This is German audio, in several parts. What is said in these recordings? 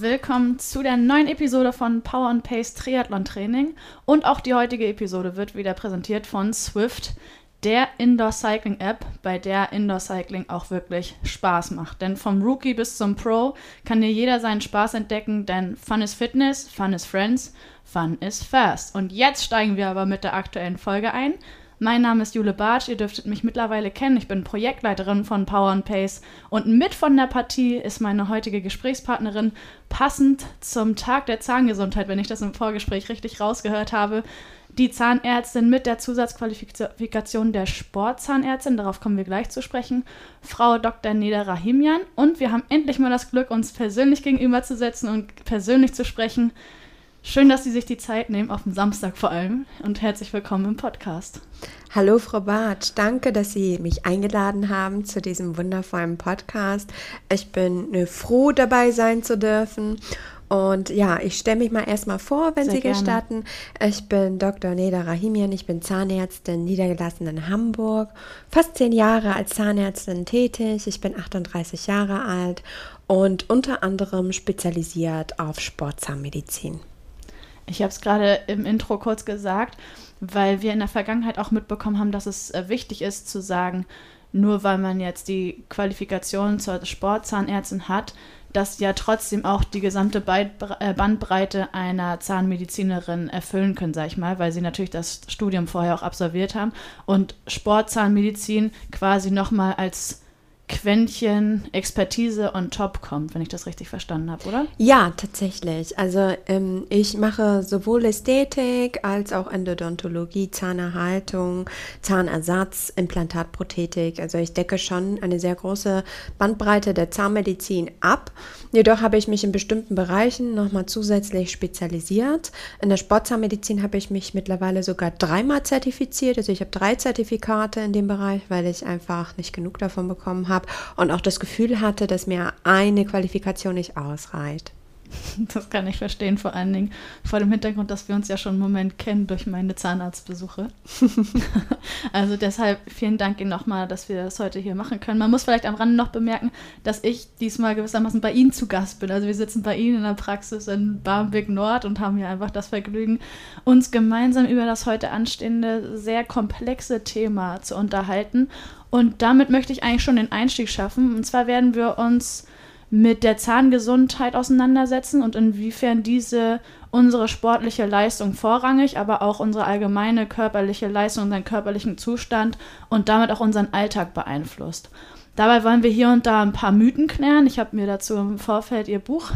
Willkommen zu der neuen Episode von Power and Pace Triathlon Training. Und auch die heutige Episode wird wieder präsentiert von Swift, der Indoor Cycling App, bei der Indoor Cycling auch wirklich Spaß macht. Denn vom Rookie bis zum Pro kann hier jeder seinen Spaß entdecken, denn Fun is Fitness, Fun is Friends, Fun is Fast. Und jetzt steigen wir aber mit der aktuellen Folge ein. Mein Name ist Jule Bartsch, ihr dürftet mich mittlerweile kennen. Ich bin Projektleiterin von Power and Pace und mit von der Partie ist meine heutige Gesprächspartnerin, passend zum Tag der Zahngesundheit, wenn ich das im Vorgespräch richtig rausgehört habe. Die Zahnärztin mit der Zusatzqualifikation der Sportzahnärztin, darauf kommen wir gleich zu sprechen, Frau Dr. Neda Rahimian. Und wir haben endlich mal das Glück, uns persönlich gegenüberzusetzen und persönlich zu sprechen. Schön, dass Sie sich die Zeit nehmen, auf dem Samstag vor allem. Und herzlich willkommen im Podcast. Hallo Frau Bartsch, danke, dass Sie mich eingeladen haben zu diesem wundervollen Podcast. Ich bin äh, froh, dabei sein zu dürfen. Und ja, ich stelle mich mal erstmal vor, wenn Sehr Sie gerne. gestatten. Ich bin Dr. Neda Rahimian, ich bin Zahnärztin, niedergelassen in Hamburg, fast zehn Jahre als Zahnärztin tätig. Ich bin 38 Jahre alt und unter anderem spezialisiert auf Sportzahnmedizin. Ich habe es gerade im Intro kurz gesagt, weil wir in der Vergangenheit auch mitbekommen haben, dass es äh, wichtig ist zu sagen, nur weil man jetzt die Qualifikation zur Sportzahnärztin hat, dass ja trotzdem auch die gesamte äh, Bandbreite einer Zahnmedizinerin erfüllen können, sag ich mal, weil sie natürlich das Studium vorher auch absolviert haben. Und Sportzahnmedizin quasi nochmal als Quäntchen Expertise on top kommt, wenn ich das richtig verstanden habe, oder? Ja, tatsächlich. Also ähm, ich mache sowohl Ästhetik als auch Endodontologie, Zahnerhaltung, Zahnersatz, Implantatprothetik. Also ich decke schon eine sehr große Bandbreite der Zahnmedizin ab. Jedoch habe ich mich in bestimmten Bereichen nochmal zusätzlich spezialisiert. In der Sportzahnmedizin habe ich mich mittlerweile sogar dreimal zertifiziert. Also ich habe drei Zertifikate in dem Bereich, weil ich einfach nicht genug davon bekommen habe und auch das Gefühl hatte, dass mir eine Qualifikation nicht ausreicht. Das kann ich verstehen, vor allen Dingen vor dem Hintergrund, dass wir uns ja schon einen Moment kennen durch meine Zahnarztbesuche. also deshalb vielen Dank Ihnen nochmal, dass wir das heute hier machen können. Man muss vielleicht am Rande noch bemerken, dass ich diesmal gewissermaßen bei Ihnen zu Gast bin. Also wir sitzen bei Ihnen in der Praxis in Barmbek Nord und haben hier einfach das Vergnügen, uns gemeinsam über das heute anstehende, sehr komplexe Thema zu unterhalten. Und damit möchte ich eigentlich schon den Einstieg schaffen. Und zwar werden wir uns mit der Zahngesundheit auseinandersetzen und inwiefern diese unsere sportliche Leistung vorrangig, aber auch unsere allgemeine körperliche Leistung, unseren körperlichen Zustand und damit auch unseren Alltag beeinflusst. Dabei wollen wir hier und da ein paar Mythen klären. Ich habe mir dazu im Vorfeld Ihr Buch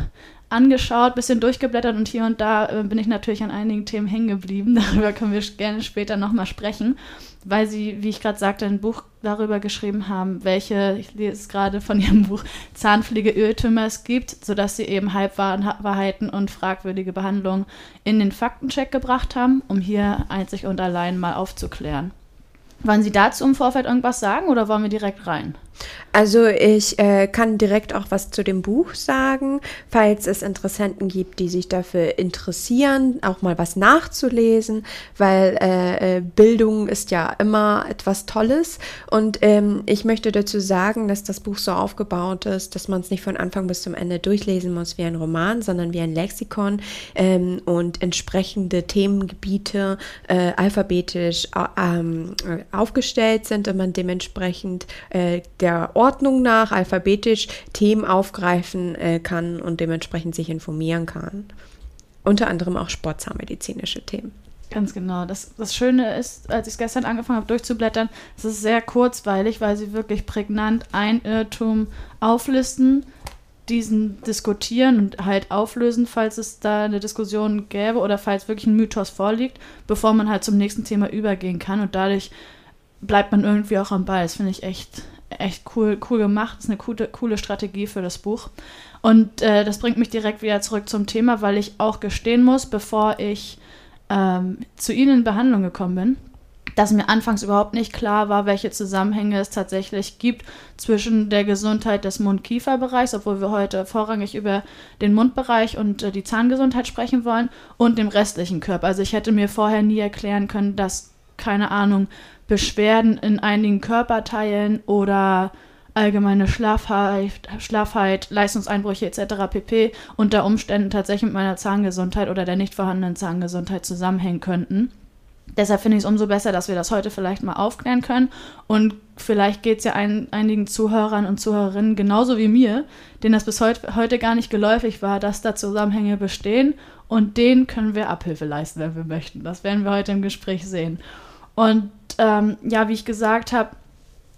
angeschaut, bisschen durchgeblättert und hier und da äh, bin ich natürlich an einigen Themen hängen geblieben. Darüber können wir gerne später nochmal sprechen, weil Sie, wie ich gerade sagte, ein Buch darüber geschrieben haben, welche, ich lese es gerade von Ihrem Buch, Zahnpflegeirrtümer es gibt, sodass Sie eben Halbwahrheiten und fragwürdige Behandlungen in den Faktencheck gebracht haben, um hier einzig und allein mal aufzuklären. Wollen Sie dazu im Vorfeld irgendwas sagen oder wollen wir direkt rein? Also ich äh, kann direkt auch was zu dem Buch sagen, falls es Interessenten gibt, die sich dafür interessieren, auch mal was nachzulesen, weil äh, äh, Bildung ist ja immer etwas Tolles. Und ähm, ich möchte dazu sagen, dass das Buch so aufgebaut ist, dass man es nicht von Anfang bis zum Ende durchlesen muss wie ein Roman, sondern wie ein Lexikon ähm, und entsprechende Themengebiete äh, alphabetisch ähm, äh, aufgestellt sind und man dementsprechend äh, der Ordnung nach alphabetisch Themen aufgreifen äh, kann und dementsprechend sich informieren kann. unter anderem auch sportzahnmedizinische Themen. Ganz genau. Das, das Schöne ist, als ich es gestern angefangen habe durchzublättern, es ist sehr kurzweilig, weil sie wirklich prägnant ein Irrtum auflisten, diesen diskutieren und halt auflösen, falls es da eine Diskussion gäbe oder falls wirklich ein Mythos vorliegt, bevor man halt zum nächsten Thema übergehen kann und dadurch bleibt man irgendwie auch am Ball. Das finde ich echt, echt cool, cool gemacht. Das ist eine coole, coole Strategie für das Buch. Und äh, das bringt mich direkt wieder zurück zum Thema, weil ich auch gestehen muss, bevor ich ähm, zu Ihnen in Behandlung gekommen bin, dass mir anfangs überhaupt nicht klar war, welche Zusammenhänge es tatsächlich gibt zwischen der Gesundheit des Mund-Kiefer-Bereichs, obwohl wir heute vorrangig über den Mundbereich und äh, die Zahngesundheit sprechen wollen, und dem restlichen Körper. Also ich hätte mir vorher nie erklären können, dass, keine Ahnung, Beschwerden in einigen Körperteilen oder allgemeine Schlafheit, Schlafheit, Leistungseinbrüche etc. pp. unter Umständen tatsächlich mit meiner Zahngesundheit oder der nicht vorhandenen Zahngesundheit zusammenhängen könnten. Deshalb finde ich es umso besser, dass wir das heute vielleicht mal aufklären können. Und vielleicht geht es ja ein, einigen Zuhörern und Zuhörerinnen genauso wie mir, denen das bis heut, heute gar nicht geläufig war, dass da Zusammenhänge bestehen. Und denen können wir Abhilfe leisten, wenn wir möchten. Das werden wir heute im Gespräch sehen. Und ähm, ja, wie ich gesagt habe,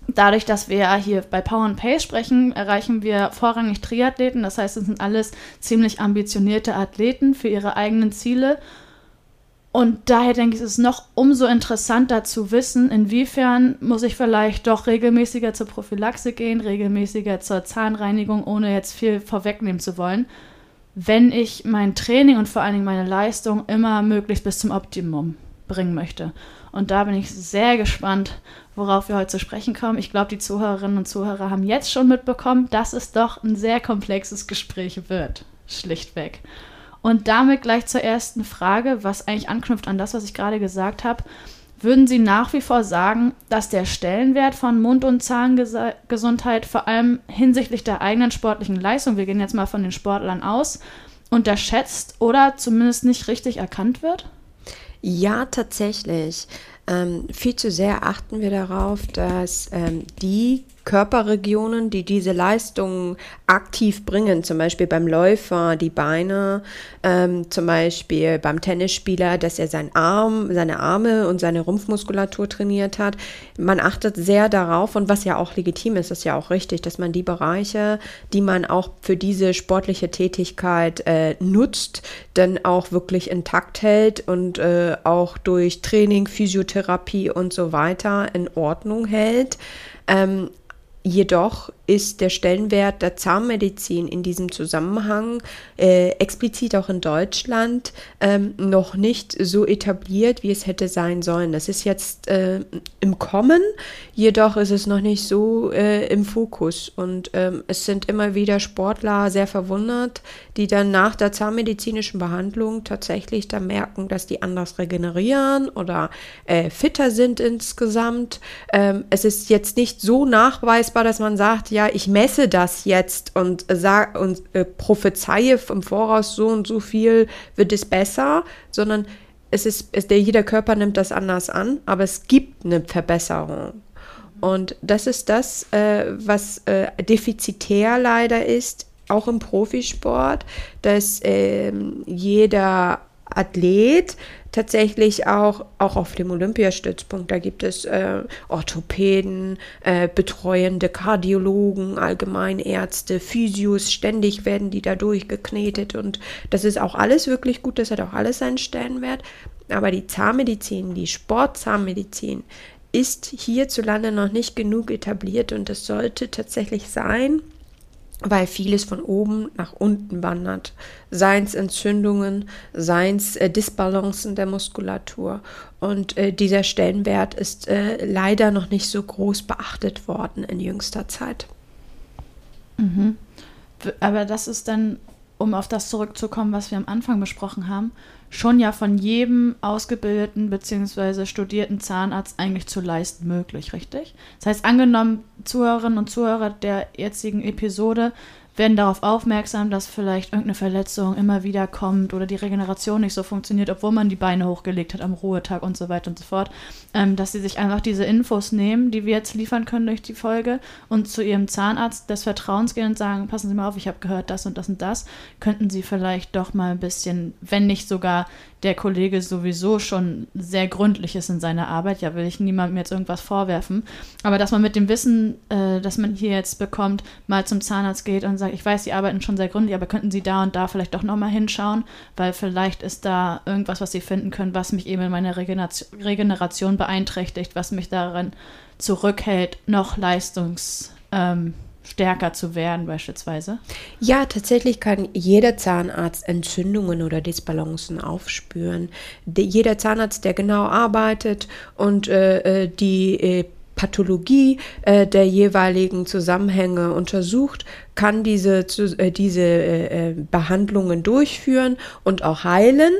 Dadurch, dass wir hier bei Power and Pace sprechen, erreichen wir vorrangig Triathleten. Das heißt, es sind alles ziemlich ambitionierte Athleten für ihre eigenen Ziele. Und daher denke ich, ist es noch umso interessanter zu wissen, inwiefern muss ich vielleicht doch regelmäßiger zur Prophylaxe gehen, regelmäßiger zur Zahnreinigung, ohne jetzt viel vorwegnehmen zu wollen, wenn ich mein Training und vor allen Dingen meine Leistung immer möglichst bis zum Optimum bringen möchte. Und da bin ich sehr gespannt, worauf wir heute zu sprechen kommen. Ich glaube, die Zuhörerinnen und Zuhörer haben jetzt schon mitbekommen, dass es doch ein sehr komplexes Gespräch wird. Schlichtweg. Und damit gleich zur ersten Frage, was eigentlich anknüpft an das, was ich gerade gesagt habe. Würden Sie nach wie vor sagen, dass der Stellenwert von Mund- und Zahngesundheit vor allem hinsichtlich der eigenen sportlichen Leistung, wir gehen jetzt mal von den Sportlern aus, unterschätzt oder zumindest nicht richtig erkannt wird? Ja, tatsächlich. Ähm, viel zu sehr achten wir darauf, dass ähm, die Körperregionen, die diese Leistungen aktiv bringen, zum Beispiel beim Läufer die Beine, ähm, zum Beispiel beim Tennisspieler, dass er seinen Arm, seine Arme und seine Rumpfmuskulatur trainiert hat. Man achtet sehr darauf und was ja auch legitim ist, ist ja auch richtig, dass man die Bereiche, die man auch für diese sportliche Tätigkeit äh, nutzt, dann auch wirklich intakt hält und äh, auch durch Training, Physiotherapie und so weiter in Ordnung hält. Ähm, Jedoch ist der Stellenwert der Zahnmedizin in diesem Zusammenhang äh, explizit auch in Deutschland ähm, noch nicht so etabliert, wie es hätte sein sollen. Das ist jetzt äh, im Kommen, jedoch ist es noch nicht so äh, im Fokus. Und ähm, es sind immer wieder Sportler sehr verwundert, die dann nach der zahnmedizinischen Behandlung tatsächlich dann merken, dass die anders regenerieren oder äh, fitter sind insgesamt. Ähm, es ist jetzt nicht so nachweisbar, dass man sagt, ja, ich messe das jetzt und, sag, und äh, prophezeie im Voraus so und so viel wird es besser, sondern es ist, es, der, jeder Körper nimmt das anders an, aber es gibt eine Verbesserung. Und das ist das, äh, was äh, defizitär leider ist, auch im Profisport, dass ähm, jeder Athlet tatsächlich auch, auch auf dem Olympiastützpunkt, da gibt es äh, Orthopäden, äh, betreuende Kardiologen, Allgemeinärzte, Physios, ständig werden die da durchgeknetet und das ist auch alles wirklich gut, das hat auch alles seinen Stellenwert. Aber die Zahnmedizin, die Sportzahnmedizin ist hierzulande noch nicht genug etabliert und es sollte tatsächlich sein, weil vieles von oben nach unten wandert. Seien es Entzündungen, seien es äh, Disbalancen der Muskulatur. Und äh, dieser Stellenwert ist äh, leider noch nicht so groß beachtet worden in jüngster Zeit. Mhm. Aber das ist dann, um auf das zurückzukommen, was wir am Anfang besprochen haben, schon ja von jedem ausgebildeten bzw. studierten Zahnarzt eigentlich zu leisten möglich, richtig? Das heißt, angenommen, Zuhörerinnen und Zuhörer der jetzigen Episode werden darauf aufmerksam, dass vielleicht irgendeine Verletzung immer wieder kommt oder die Regeneration nicht so funktioniert, obwohl man die Beine hochgelegt hat am Ruhetag und so weiter und so fort, ähm, dass sie sich einfach diese Infos nehmen, die wir jetzt liefern können durch die Folge und zu ihrem Zahnarzt des Vertrauens gehen und sagen, passen Sie mal auf, ich habe gehört das und das und das, könnten Sie vielleicht doch mal ein bisschen, wenn nicht sogar der Kollege sowieso schon sehr gründlich ist in seiner Arbeit, ja, will ich niemandem jetzt irgendwas vorwerfen, aber dass man mit dem Wissen, äh, das man hier jetzt bekommt, mal zum Zahnarzt geht und sagt, ich weiß, Sie arbeiten schon sehr gründlich, aber könnten Sie da und da vielleicht doch nochmal hinschauen, weil vielleicht ist da irgendwas, was Sie finden können, was mich eben in meiner Regeneration, Regeneration beeinträchtigt, was mich daran zurückhält, noch leistungs... Ähm, stärker zu werden beispielsweise? Ja, tatsächlich kann jeder Zahnarzt Entzündungen oder Disbalancen aufspüren. De, jeder Zahnarzt, der genau arbeitet und äh, äh die äh, Pathologie äh, der jeweiligen Zusammenhänge untersucht, kann diese, äh, diese äh, äh, Behandlungen durchführen und auch heilen,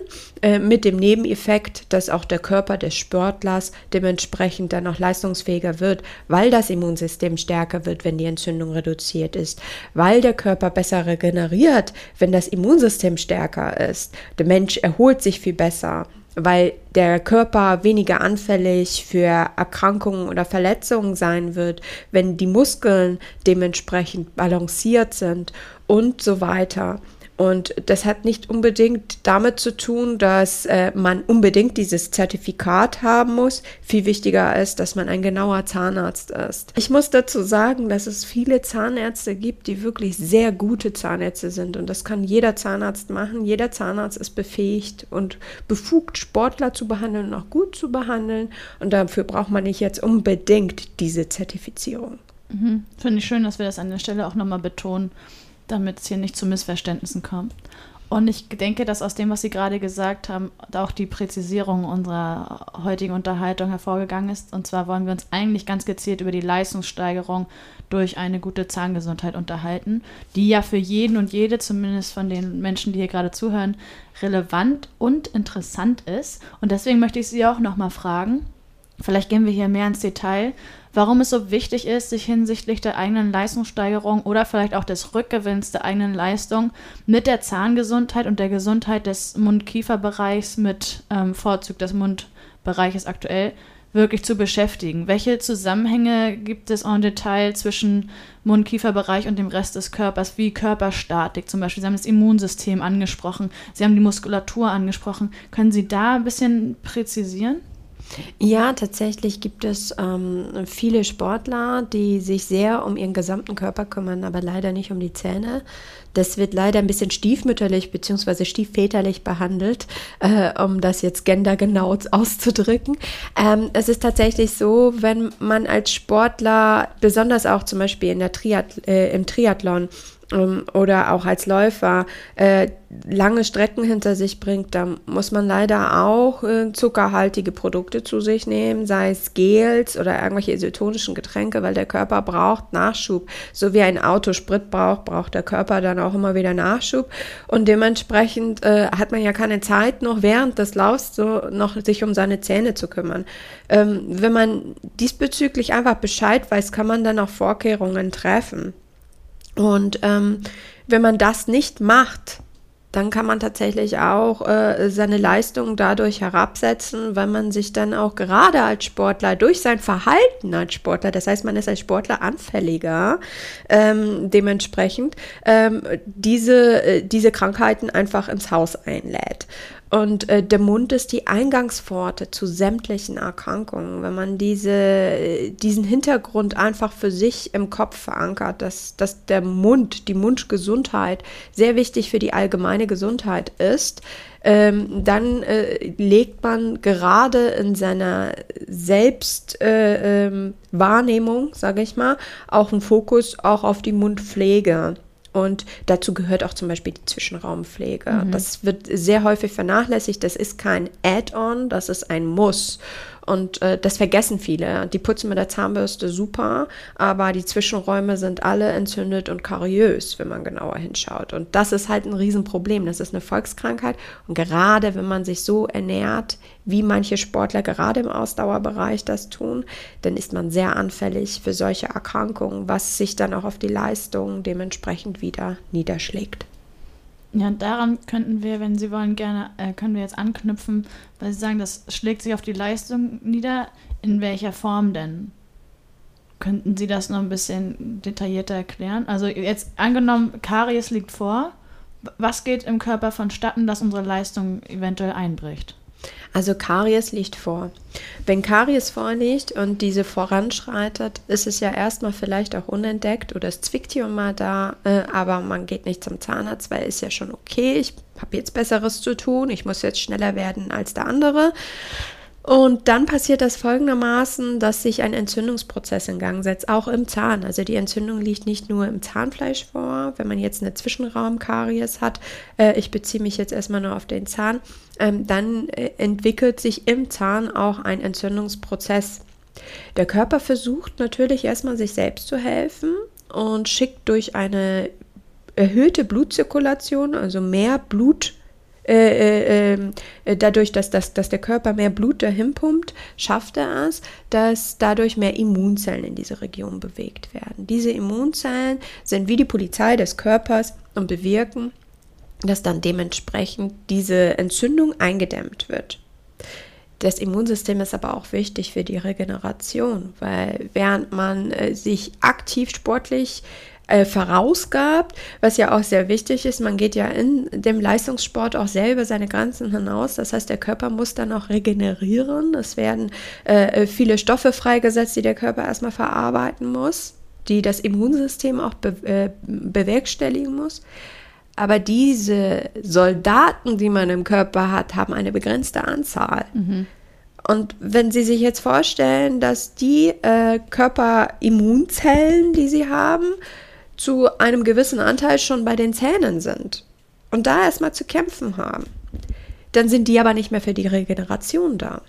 äh, mit dem Nebeneffekt, dass auch der Körper des Sportlers dementsprechend dann auch leistungsfähiger wird, weil das Immunsystem stärker wird, wenn die Entzündung reduziert ist, weil der Körper besser regeneriert, wenn das Immunsystem stärker ist. Der Mensch erholt sich viel besser weil der Körper weniger anfällig für Erkrankungen oder Verletzungen sein wird, wenn die Muskeln dementsprechend balanciert sind und so weiter. Und das hat nicht unbedingt damit zu tun, dass äh, man unbedingt dieses Zertifikat haben muss. Viel wichtiger ist, dass man ein genauer Zahnarzt ist. Ich muss dazu sagen, dass es viele Zahnärzte gibt, die wirklich sehr gute Zahnärzte sind. Und das kann jeder Zahnarzt machen. Jeder Zahnarzt ist befähigt und befugt, Sportler zu behandeln und auch gut zu behandeln. Und dafür braucht man nicht jetzt unbedingt diese Zertifizierung. Mhm. Finde ich schön, dass wir das an der Stelle auch nochmal betonen damit es hier nicht zu Missverständnissen kommt. Und ich denke, dass aus dem, was Sie gerade gesagt haben, auch die Präzisierung unserer heutigen Unterhaltung hervorgegangen ist. Und zwar wollen wir uns eigentlich ganz gezielt über die Leistungssteigerung durch eine gute Zahngesundheit unterhalten, die ja für jeden und jede, zumindest von den Menschen, die hier gerade zuhören, relevant und interessant ist. Und deswegen möchte ich Sie auch nochmal fragen, vielleicht gehen wir hier mehr ins Detail, warum es so wichtig ist, sich hinsichtlich der eigenen Leistungssteigerung oder vielleicht auch des Rückgewinns der eigenen Leistung mit der Zahngesundheit und der Gesundheit des Mund-Kiefer-Bereichs mit ähm, Vorzug des Mundbereiches aktuell wirklich zu beschäftigen. Welche Zusammenhänge gibt es en Detail zwischen Mund-Kiefer-Bereich und dem Rest des Körpers, wie Körperstatik zum Beispiel? Sie haben das Immunsystem angesprochen, Sie haben die Muskulatur angesprochen. Können Sie da ein bisschen präzisieren? Ja, tatsächlich gibt es ähm, viele Sportler, die sich sehr um ihren gesamten Körper kümmern, aber leider nicht um die Zähne. Das wird leider ein bisschen stiefmütterlich bzw. stiefväterlich behandelt, äh, um das jetzt gendergenau auszudrücken. Ähm, es ist tatsächlich so, wenn man als Sportler, besonders auch zum Beispiel in der Triath äh, im Triathlon, oder auch als Läufer äh, lange Strecken hinter sich bringt, da muss man leider auch äh, zuckerhaltige Produkte zu sich nehmen, sei es Gels oder irgendwelche isotonischen Getränke, weil der Körper braucht Nachschub. So wie ein Auto Sprit braucht, braucht der Körper dann auch immer wieder Nachschub. Und dementsprechend äh, hat man ja keine Zeit, noch während des Laufs so noch sich um seine Zähne zu kümmern. Ähm, wenn man diesbezüglich einfach Bescheid weiß, kann man dann auch Vorkehrungen treffen. Und ähm, wenn man das nicht macht, dann kann man tatsächlich auch äh, seine Leistung dadurch herabsetzen, weil man sich dann auch gerade als Sportler durch sein Verhalten als Sportler, das heißt, man ist als Sportler anfälliger, ähm, dementsprechend ähm, diese, äh, diese Krankheiten einfach ins Haus einlädt. Und äh, der Mund ist die Eingangspforte zu sämtlichen Erkrankungen. Wenn man diese, diesen Hintergrund einfach für sich im Kopf verankert, dass, dass der Mund, die Mundgesundheit sehr wichtig für die allgemeine Gesundheit ist, ähm, dann äh, legt man gerade in seiner Selbstwahrnehmung, äh, ähm, sage ich mal, auch einen Fokus auch auf die Mundpflege. Und dazu gehört auch zum Beispiel die Zwischenraumpflege. Mhm. Das wird sehr häufig vernachlässigt. Das ist kein Add-on, das ist ein Muss. Und äh, das vergessen viele. Die putzen mit der Zahnbürste super, aber die Zwischenräume sind alle entzündet und kariös, wenn man genauer hinschaut. Und das ist halt ein Riesenproblem. Das ist eine Volkskrankheit. Und gerade wenn man sich so ernährt, wie manche Sportler gerade im Ausdauerbereich das tun, dann ist man sehr anfällig für solche Erkrankungen, was sich dann auch auf die Leistung dementsprechend wieder niederschlägt. Ja, daran könnten wir, wenn Sie wollen, gerne, äh, können wir jetzt anknüpfen, weil Sie sagen, das schlägt sich auf die Leistung nieder. In welcher Form denn? Könnten Sie das noch ein bisschen detaillierter erklären? Also jetzt angenommen, Karies liegt vor. Was geht im Körper vonstatten, dass unsere Leistung eventuell einbricht? Also Karies liegt vor. Wenn Karies vorliegt und diese voranschreitet, ist es ja erstmal vielleicht auch unentdeckt oder es zwickt hier mal da, äh, aber man geht nicht zum Zahnarzt, weil ist ja schon okay, ich habe jetzt Besseres zu tun, ich muss jetzt schneller werden als der andere. Und dann passiert das folgendermaßen, dass sich ein Entzündungsprozess in Gang setzt, auch im Zahn. Also die Entzündung liegt nicht nur im Zahnfleisch vor, wenn man jetzt eine Zwischenraumkaries hat, äh, ich beziehe mich jetzt erstmal nur auf den Zahn, ähm, dann äh, entwickelt sich im Zahn auch ein Entzündungsprozess. Der Körper versucht natürlich erstmal sich selbst zu helfen und schickt durch eine erhöhte Blutzirkulation, also mehr Blut äh, äh, ähm, äh, dadurch, dass, dass, dass der Körper mehr Blut dahin pumpt, schafft er es, dass dadurch mehr Immunzellen in diese Region bewegt werden. Diese Immunzellen sind wie die Polizei des Körpers und bewirken, dass dann dementsprechend diese Entzündung eingedämmt wird. Das Immunsystem ist aber auch wichtig für die Regeneration, weil während man äh, sich aktiv sportlich äh, vorausgabt, was ja auch sehr wichtig ist. Man geht ja in dem Leistungssport auch selber seine Grenzen hinaus. Das heißt, der Körper muss dann auch regenerieren. Es werden äh, viele Stoffe freigesetzt, die der Körper erstmal verarbeiten muss, die das Immunsystem auch be äh, bewerkstelligen muss. Aber diese Soldaten, die man im Körper hat, haben eine begrenzte Anzahl. Mhm. Und wenn Sie sich jetzt vorstellen, dass die äh, Körperimmunzellen, die Sie haben, zu einem gewissen Anteil schon bei den Zähnen sind und da erstmal zu kämpfen haben, dann sind die aber nicht mehr für die Regeneration da.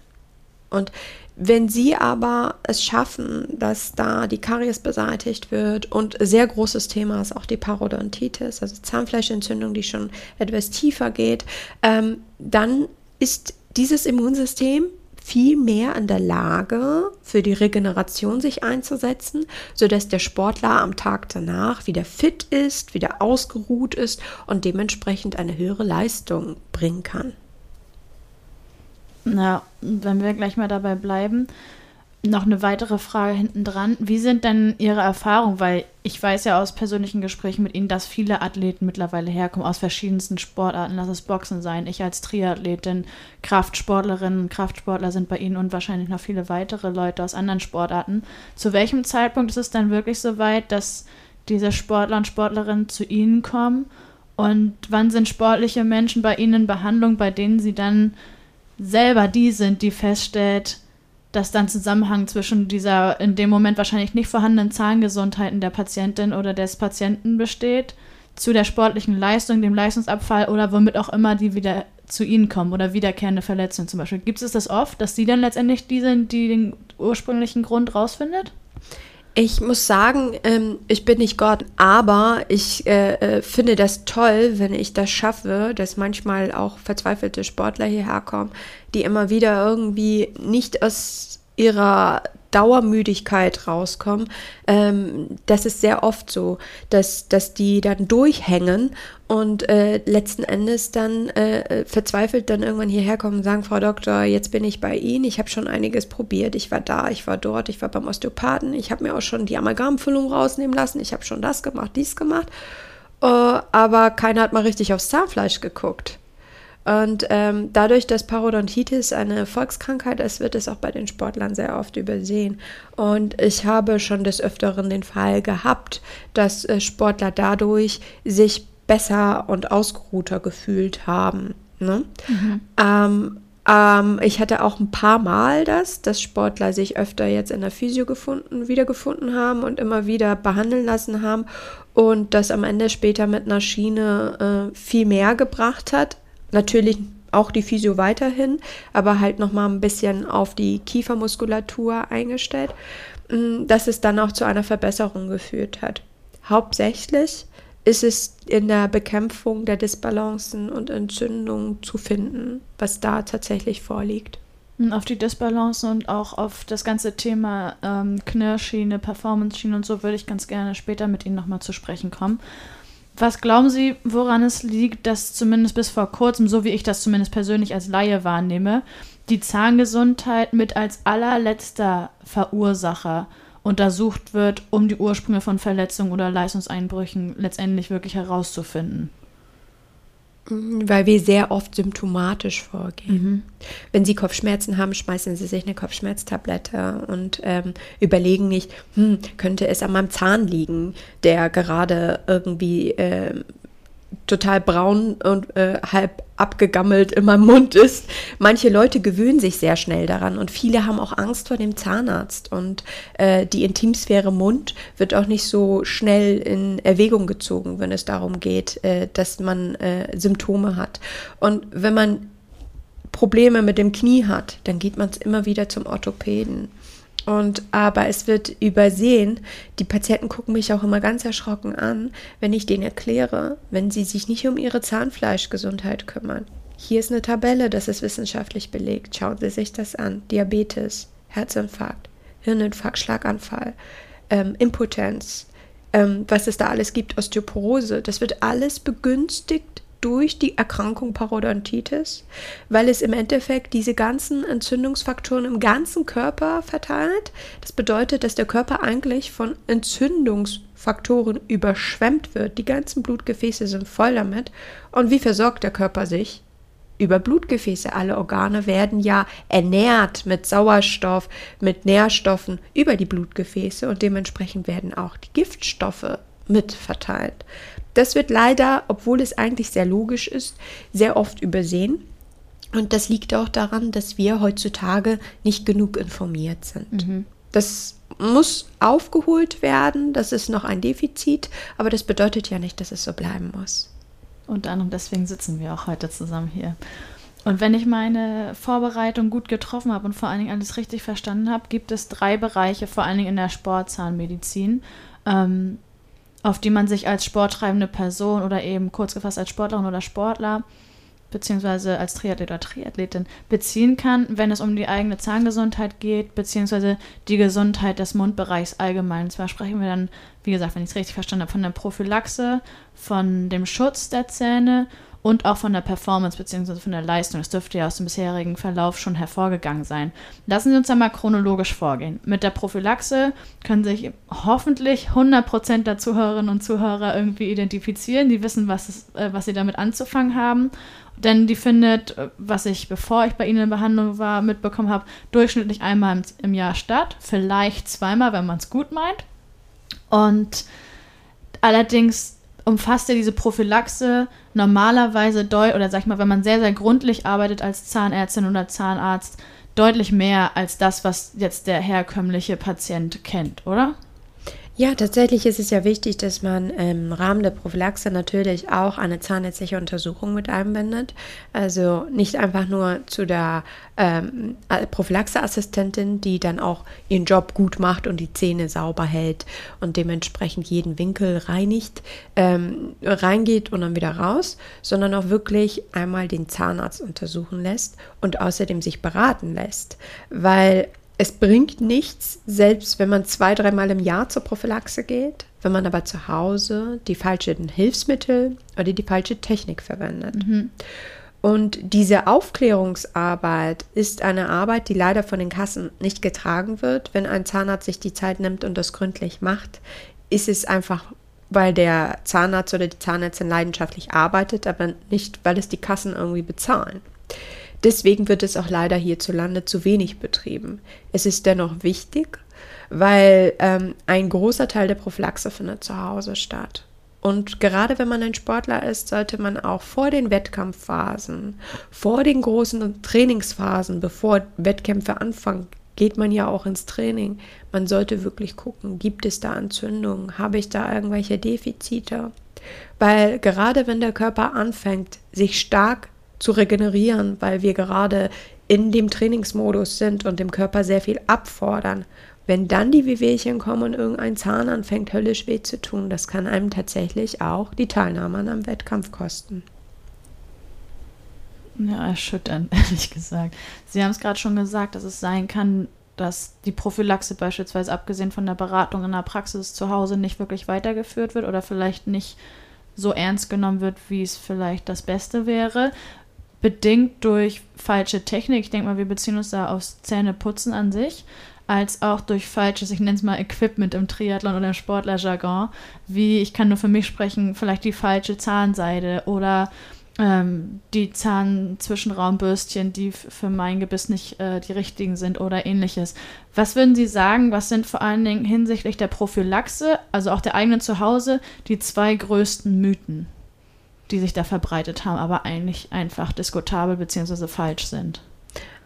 Und wenn sie aber es schaffen, dass da die Karies beseitigt wird und sehr großes Thema ist auch die Parodontitis, also Zahnfleischentzündung, die schon etwas tiefer geht, ähm, dann ist dieses Immunsystem viel mehr in der Lage, für die Regeneration sich einzusetzen, sodass der Sportler am Tag danach wieder fit ist, wieder ausgeruht ist und dementsprechend eine höhere Leistung bringen kann. Na, wenn wir gleich mal dabei bleiben, noch eine weitere Frage hinten dran. Wie sind denn Ihre Erfahrungen? Weil ich weiß ja aus persönlichen Gesprächen mit Ihnen, dass viele Athleten mittlerweile herkommen aus verschiedensten Sportarten. Lass es Boxen sein. Ich als Triathletin, Kraftsportlerinnen, Kraftsportler sind bei Ihnen und wahrscheinlich noch viele weitere Leute aus anderen Sportarten. Zu welchem Zeitpunkt ist es dann wirklich so weit, dass diese Sportler und Sportlerinnen zu Ihnen kommen? Und wann sind sportliche Menschen bei Ihnen in Behandlung, bei denen Sie dann selber die sind, die feststellt, dass dann Zusammenhang zwischen dieser in dem Moment wahrscheinlich nicht vorhandenen Zahngesundheit der Patientin oder des Patienten besteht, zu der sportlichen Leistung, dem Leistungsabfall oder womit auch immer die wieder zu ihnen kommen oder wiederkehrende Verletzungen zum Beispiel. Gibt es das oft, dass sie dann letztendlich die sind, die den ursprünglichen Grund rausfindet? Ich muss sagen, ähm, ich bin nicht Gott, aber ich äh, äh, finde das toll, wenn ich das schaffe, dass manchmal auch verzweifelte Sportler hierher kommen, die immer wieder irgendwie nicht aus ihrer Dauermüdigkeit rauskommen. Ähm, das ist sehr oft so, dass, dass die dann durchhängen und äh, letzten Endes dann äh, verzweifelt dann irgendwann hierher kommen und sagen, Frau Doktor, jetzt bin ich bei Ihnen, ich habe schon einiges probiert, ich war da, ich war dort, ich war beim Osteopathen, ich habe mir auch schon die Amalgamfüllung rausnehmen lassen, ich habe schon das gemacht, dies gemacht, äh, aber keiner hat mal richtig aufs Zahnfleisch geguckt. Und ähm, dadurch, dass Parodontitis eine Volkskrankheit ist, wird es auch bei den Sportlern sehr oft übersehen. Und ich habe schon des Öfteren den Fall gehabt, dass äh, Sportler dadurch sich besser und ausgeruhter gefühlt haben. Ne? Mhm. Ähm, ähm, ich hatte auch ein paar Mal das, dass Sportler sich öfter jetzt in der Physio gefunden, wiedergefunden haben und immer wieder behandeln lassen haben und das am Ende später mit einer Schiene äh, viel mehr gebracht hat Natürlich auch die Physio weiterhin, aber halt nochmal ein bisschen auf die Kiefermuskulatur eingestellt, mm, dass es dann auch zu einer Verbesserung geführt hat. Hauptsächlich ist es in der Bekämpfung der Disbalancen und Entzündungen zu finden, was da tatsächlich vorliegt. Auf die Disbalance und auch auf das ganze Thema ähm, Knirschschiene, Performance-Schiene und so würde ich ganz gerne später mit Ihnen nochmal zu sprechen kommen. Was glauben Sie, woran es liegt, dass zumindest bis vor kurzem, so wie ich das zumindest persönlich als Laie wahrnehme, die Zahngesundheit mit als allerletzter Verursacher untersucht wird, um die Ursprünge von Verletzungen oder Leistungseinbrüchen letztendlich wirklich herauszufinden? Mhm, weil wir sehr oft symptomatisch vorgehen. Mhm. Wenn Sie Kopfschmerzen haben, schmeißen Sie sich eine Kopfschmerztablette und ähm, überlegen nicht, hm, könnte es an meinem Zahn liegen, der gerade irgendwie äh, total braun und äh, halb abgegammelt in meinem Mund ist. Manche Leute gewöhnen sich sehr schnell daran und viele haben auch Angst vor dem Zahnarzt und äh, die Intimsphäre Mund wird auch nicht so schnell in Erwägung gezogen, wenn es darum geht, äh, dass man äh, Symptome hat. Und wenn man Probleme mit dem Knie hat, dann geht man immer wieder zum Orthopäden. Und aber es wird übersehen. Die Patienten gucken mich auch immer ganz erschrocken an, wenn ich denen erkläre, wenn sie sich nicht um ihre Zahnfleischgesundheit kümmern. Hier ist eine Tabelle, das ist wissenschaftlich belegt. Schauen Sie sich das an. Diabetes, Herzinfarkt, Hirninfarkt, Schlaganfall, ähm, Impotenz, ähm, was es da alles gibt, Osteoporose. Das wird alles begünstigt durch die Erkrankung Parodontitis, weil es im Endeffekt diese ganzen Entzündungsfaktoren im ganzen Körper verteilt. Das bedeutet, dass der Körper eigentlich von Entzündungsfaktoren überschwemmt wird. Die ganzen Blutgefäße sind voll damit. Und wie versorgt der Körper sich? über Blutgefäße. Alle Organe werden ja ernährt mit Sauerstoff, mit Nährstoffen über die Blutgefäße und dementsprechend werden auch die Giftstoffe mit verteilt. Das wird leider, obwohl es eigentlich sehr logisch ist, sehr oft übersehen. Und das liegt auch daran, dass wir heutzutage nicht genug informiert sind. Mhm. Das muss aufgeholt werden, das ist noch ein Defizit, aber das bedeutet ja nicht, dass es so bleiben muss. Und anderem deswegen sitzen wir auch heute zusammen hier. Und wenn ich meine Vorbereitung gut getroffen habe und vor allen Dingen alles richtig verstanden habe, gibt es drei Bereiche, vor allen Dingen in der Sportzahnmedizin, ähm, auf die man sich als sporttreibende Person oder eben kurz gefasst als Sportlerin oder Sportler beziehungsweise als Triathlet oder Triathletin beziehen kann, wenn es um die eigene Zahngesundheit geht, beziehungsweise die Gesundheit des Mundbereichs allgemein. Und zwar sprechen wir dann, wie gesagt, wenn ich es richtig verstanden habe, von der Prophylaxe, von dem Schutz der Zähne und auch von der Performance bzw. von der Leistung. Das dürfte ja aus dem bisherigen Verlauf schon hervorgegangen sein. Lassen Sie uns einmal chronologisch vorgehen. Mit der Prophylaxe können sich hoffentlich 100% der Zuhörerinnen und Zuhörer irgendwie identifizieren. Die wissen, was, es, äh, was sie damit anzufangen haben. Denn die findet, äh, was ich, bevor ich bei Ihnen in Behandlung war, mitbekommen habe, durchschnittlich einmal im, im Jahr statt. Vielleicht zweimal, wenn man es gut meint. Und allerdings umfasst ja diese Prophylaxe normalerweise deutlich, oder sag ich mal, wenn man sehr, sehr gründlich arbeitet als Zahnärztin oder Zahnarzt, deutlich mehr als das, was jetzt der herkömmliche Patient kennt, oder? Ja, tatsächlich ist es ja wichtig, dass man im Rahmen der Prophylaxe natürlich auch eine zahnärztliche Untersuchung mit einbindet. Also nicht einfach nur zu der ähm, Prophylaxeassistentin, die dann auch ihren Job gut macht und die Zähne sauber hält und dementsprechend jeden Winkel reinigt, ähm, reingeht und dann wieder raus, sondern auch wirklich einmal den Zahnarzt untersuchen lässt und außerdem sich beraten lässt. Weil es bringt nichts, selbst wenn man zwei, dreimal im Jahr zur Prophylaxe geht, wenn man aber zu Hause die falschen Hilfsmittel oder die falsche Technik verwendet. Mhm. Und diese Aufklärungsarbeit ist eine Arbeit, die leider von den Kassen nicht getragen wird. Wenn ein Zahnarzt sich die Zeit nimmt und das gründlich macht, ist es einfach, weil der Zahnarzt oder die Zahnärztin leidenschaftlich arbeitet, aber nicht, weil es die Kassen irgendwie bezahlen. Deswegen wird es auch leider hierzulande zu wenig betrieben. Es ist dennoch wichtig, weil ähm, ein großer Teil der Prophylaxe findet zu Hause statt. Und gerade wenn man ein Sportler ist, sollte man auch vor den Wettkampfphasen, vor den großen Trainingsphasen, bevor Wettkämpfe anfangen, geht man ja auch ins Training. Man sollte wirklich gucken, gibt es da Entzündungen? Habe ich da irgendwelche Defizite? Weil gerade wenn der Körper anfängt, sich stark zu regenerieren, weil wir gerade in dem Trainingsmodus sind und dem Körper sehr viel abfordern. Wenn dann die Wehwehchen kommen und irgendein Zahn anfängt höllisch weh zu tun, das kann einem tatsächlich auch die Teilnahme an einem Wettkampf kosten. Ja, erschütternd, ehrlich gesagt. Sie haben es gerade schon gesagt, dass es sein kann, dass die Prophylaxe beispielsweise abgesehen von der Beratung in der Praxis zu Hause nicht wirklich weitergeführt wird oder vielleicht nicht so ernst genommen wird, wie es vielleicht das Beste wäre. Bedingt durch falsche Technik. Ich denke mal, wir beziehen uns da aufs Zähneputzen an sich, als auch durch falsches, ich nenne es mal Equipment im Triathlon oder im Sportlerjargon, wie ich kann nur für mich sprechen, vielleicht die falsche Zahnseide oder ähm, die Zahnzwischenraumbürstchen, die für mein Gebiss nicht äh, die richtigen sind oder ähnliches. Was würden Sie sagen, was sind vor allen Dingen hinsichtlich der Prophylaxe, also auch der eigenen Zuhause, die zwei größten Mythen, die sich da verbreitet haben, aber eigentlich einfach diskutabel bzw. falsch sind?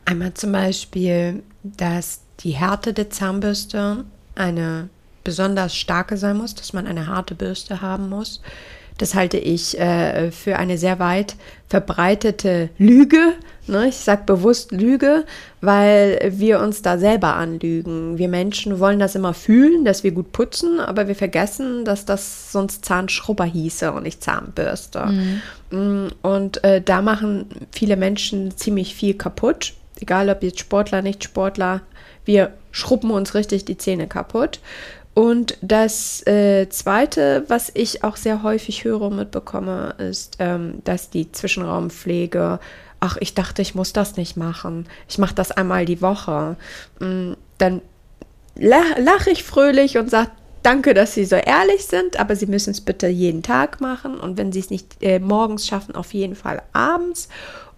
Einmal zum Beispiel, dass die Härte der Zahnbürste eine besonders starke sein muss, dass man eine harte Bürste haben muss. Das halte ich äh, für eine sehr weit verbreitete Lüge. Ne? Ich sage bewusst Lüge, weil wir uns da selber anlügen. Wir Menschen wollen das immer fühlen, dass wir gut putzen, aber wir vergessen, dass das sonst Zahnschrubber hieße und nicht Zahnbürste. Mhm. Und äh, da machen viele Menschen ziemlich viel kaputt. Egal ob jetzt Sportler, nicht Sportler, wir schrubben uns richtig die Zähne kaputt. Und das äh, Zweite, was ich auch sehr häufig höre und mitbekomme, ist, ähm, dass die Zwischenraumpflege, ach, ich dachte, ich muss das nicht machen. Ich mache das einmal die Woche. Mm, dann lache ich fröhlich und sage, danke, dass Sie so ehrlich sind, aber Sie müssen es bitte jeden Tag machen. Und wenn Sie es nicht äh, morgens schaffen, auf jeden Fall abends.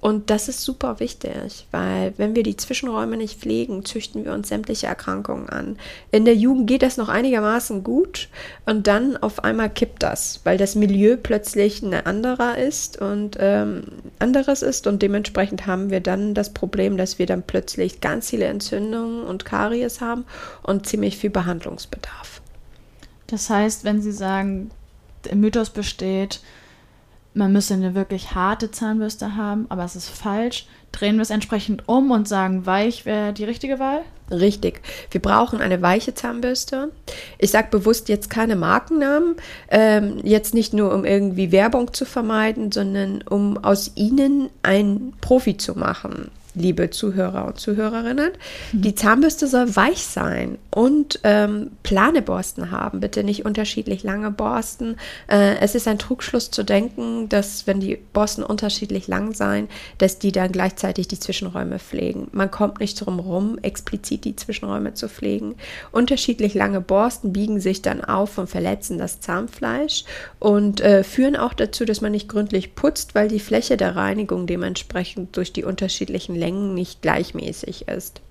Und das ist super wichtig, weil wenn wir die Zwischenräume nicht pflegen, züchten wir uns sämtliche Erkrankungen an. In der Jugend geht das noch einigermaßen gut und dann auf einmal kippt das, weil das Milieu plötzlich ein anderer ist und ähm, anderes ist und dementsprechend haben wir dann das Problem, dass wir dann plötzlich ganz viele Entzündungen und Karies haben und ziemlich viel Behandlungsbedarf. Das heißt, wenn Sie sagen, der Mythos besteht, man müsse eine wirklich harte Zahnbürste haben, aber es ist falsch. Drehen wir es entsprechend um und sagen, weich wäre die richtige Wahl? Richtig. Wir brauchen eine weiche Zahnbürste. Ich sage bewusst jetzt keine Markennamen, ähm, jetzt nicht nur um irgendwie Werbung zu vermeiden, sondern um aus ihnen ein Profi zu machen liebe Zuhörer und Zuhörerinnen. Mhm. Die Zahnbürste soll weich sein und ähm, plane Borsten haben. Bitte nicht unterschiedlich lange Borsten. Äh, es ist ein Trugschluss zu denken, dass wenn die Borsten unterschiedlich lang sein, dass die dann gleichzeitig die Zwischenräume pflegen. Man kommt nicht drum rum, explizit die Zwischenräume zu pflegen. Unterschiedlich lange Borsten biegen sich dann auf und verletzen das Zahnfleisch und äh, führen auch dazu, dass man nicht gründlich putzt, weil die Fläche der Reinigung dementsprechend durch die unterschiedlichen Längen nicht gleichmäßig ist.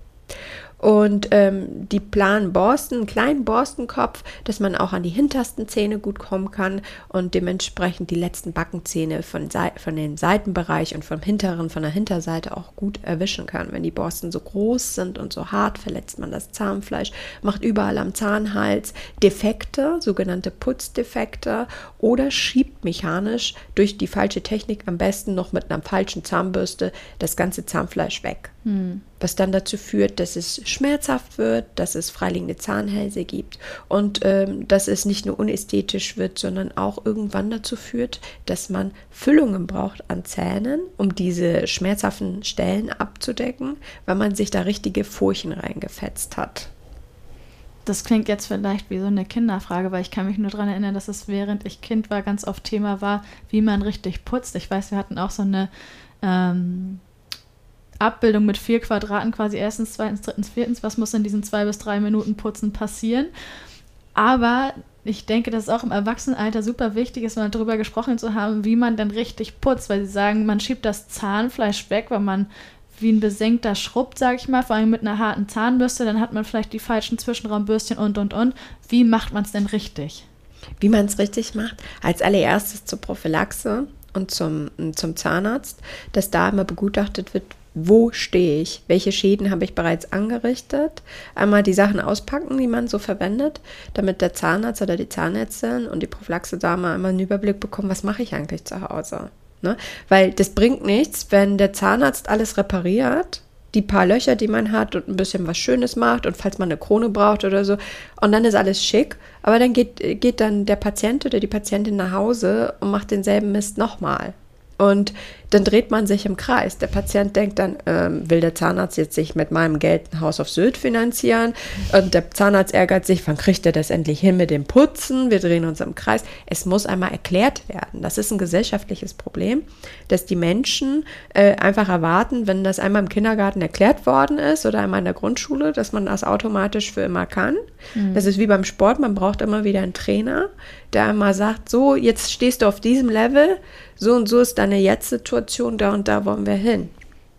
Und ähm, die planen Borsten, einen kleinen Borstenkopf, dass man auch an die hintersten Zähne gut kommen kann und dementsprechend die letzten Backenzähne von, von dem Seitenbereich und vom hinteren, von der Hinterseite auch gut erwischen kann. Wenn die Borsten so groß sind und so hart, verletzt man das Zahnfleisch, macht überall am Zahnhals Defekte, sogenannte Putzdefekte oder schiebt mechanisch durch die falsche Technik am besten noch mit einer falschen Zahnbürste das ganze Zahnfleisch weg. Hm. Was dann dazu führt, dass es schmerzhaft wird, dass es freiliegende Zahnhälse gibt und ähm, dass es nicht nur unästhetisch wird, sondern auch irgendwann dazu führt, dass man Füllungen braucht an Zähnen, um diese schmerzhaften Stellen abzudecken, weil man sich da richtige Furchen reingefetzt hat. Das klingt jetzt vielleicht wie so eine Kinderfrage, weil ich kann mich nur daran erinnern, dass es während ich Kind war ganz oft Thema war, wie man richtig putzt. Ich weiß, wir hatten auch so eine ähm, Abbildung mit vier Quadraten, quasi erstens, zweitens, drittens, viertens, was muss in diesen zwei bis drei Minuten Putzen passieren. Aber ich denke, dass es auch im Erwachsenenalter super wichtig ist, mal darüber gesprochen zu haben, wie man denn richtig putzt, weil sie sagen, man schiebt das Zahnfleisch weg, weil man wie ein besenkter schrubbt, sage ich mal, vor allem mit einer harten Zahnbürste, dann hat man vielleicht die falschen Zwischenraumbürstchen und und und. Wie macht man es denn richtig? Wie man es richtig macht? Als allererstes zur Prophylaxe und zum, zum Zahnarzt, dass da immer begutachtet wird, wo stehe ich, welche Schäden habe ich bereits angerichtet. Einmal die Sachen auspacken, die man so verwendet, damit der Zahnarzt oder die Zahnärztin und die Prophylaxe-Dame einmal einen Überblick bekommen, was mache ich eigentlich zu Hause. Ne? Weil das bringt nichts, wenn der Zahnarzt alles repariert, die paar Löcher, die man hat und ein bisschen was Schönes macht und falls man eine Krone braucht oder so. Und dann ist alles schick. Aber dann geht, geht dann der Patient oder die Patientin nach Hause und macht denselben Mist nochmal. Und dann dreht man sich im Kreis. Der Patient denkt dann, ähm, will der Zahnarzt jetzt sich mit meinem Geld ein Haus auf Sylt finanzieren? Und der Zahnarzt ärgert sich, wann kriegt er das endlich hin mit dem Putzen? Wir drehen uns im Kreis. Es muss einmal erklärt werden. Das ist ein gesellschaftliches Problem, dass die Menschen äh, einfach erwarten, wenn das einmal im Kindergarten erklärt worden ist oder einmal in der Grundschule, dass man das automatisch für immer kann. Mhm. Das ist wie beim Sport, man braucht immer wieder einen Trainer, der einmal sagt, so, jetzt stehst du auf diesem Level, so und so ist deine Jetzt-Situation, da und da wollen wir hin.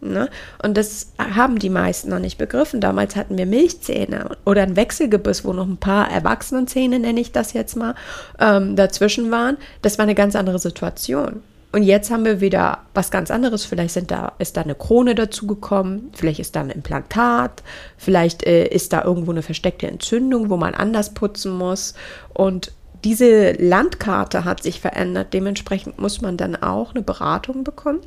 Ne? Und das haben die meisten noch nicht begriffen. Damals hatten wir Milchzähne oder ein Wechselgebiss, wo noch ein paar Erwachsenenzähne, nenne ich das jetzt mal, ähm, dazwischen waren. Das war eine ganz andere Situation. Und jetzt haben wir wieder was ganz anderes. Vielleicht sind da, ist da eine Krone dazugekommen, vielleicht ist da ein Implantat, vielleicht äh, ist da irgendwo eine versteckte Entzündung, wo man anders putzen muss. Und diese Landkarte hat sich verändert. Dementsprechend muss man dann auch eine Beratung bekommen.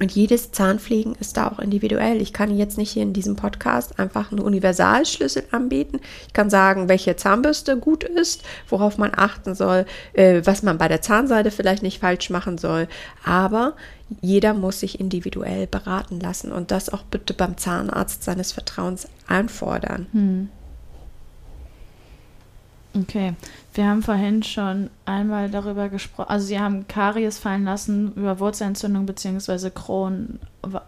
Und jedes Zahnpflegen ist da auch individuell. Ich kann jetzt nicht hier in diesem Podcast einfach einen Universalschlüssel anbieten. Ich kann sagen, welche Zahnbürste gut ist, worauf man achten soll, äh, was man bei der Zahnseide vielleicht nicht falsch machen soll. Aber jeder muss sich individuell beraten lassen und das auch bitte beim Zahnarzt seines Vertrauens einfordern. Hm. Okay, wir haben vorhin schon einmal darüber gesprochen, also Sie haben Karies fallen lassen über Wurzelentzündung bzw. Crohn,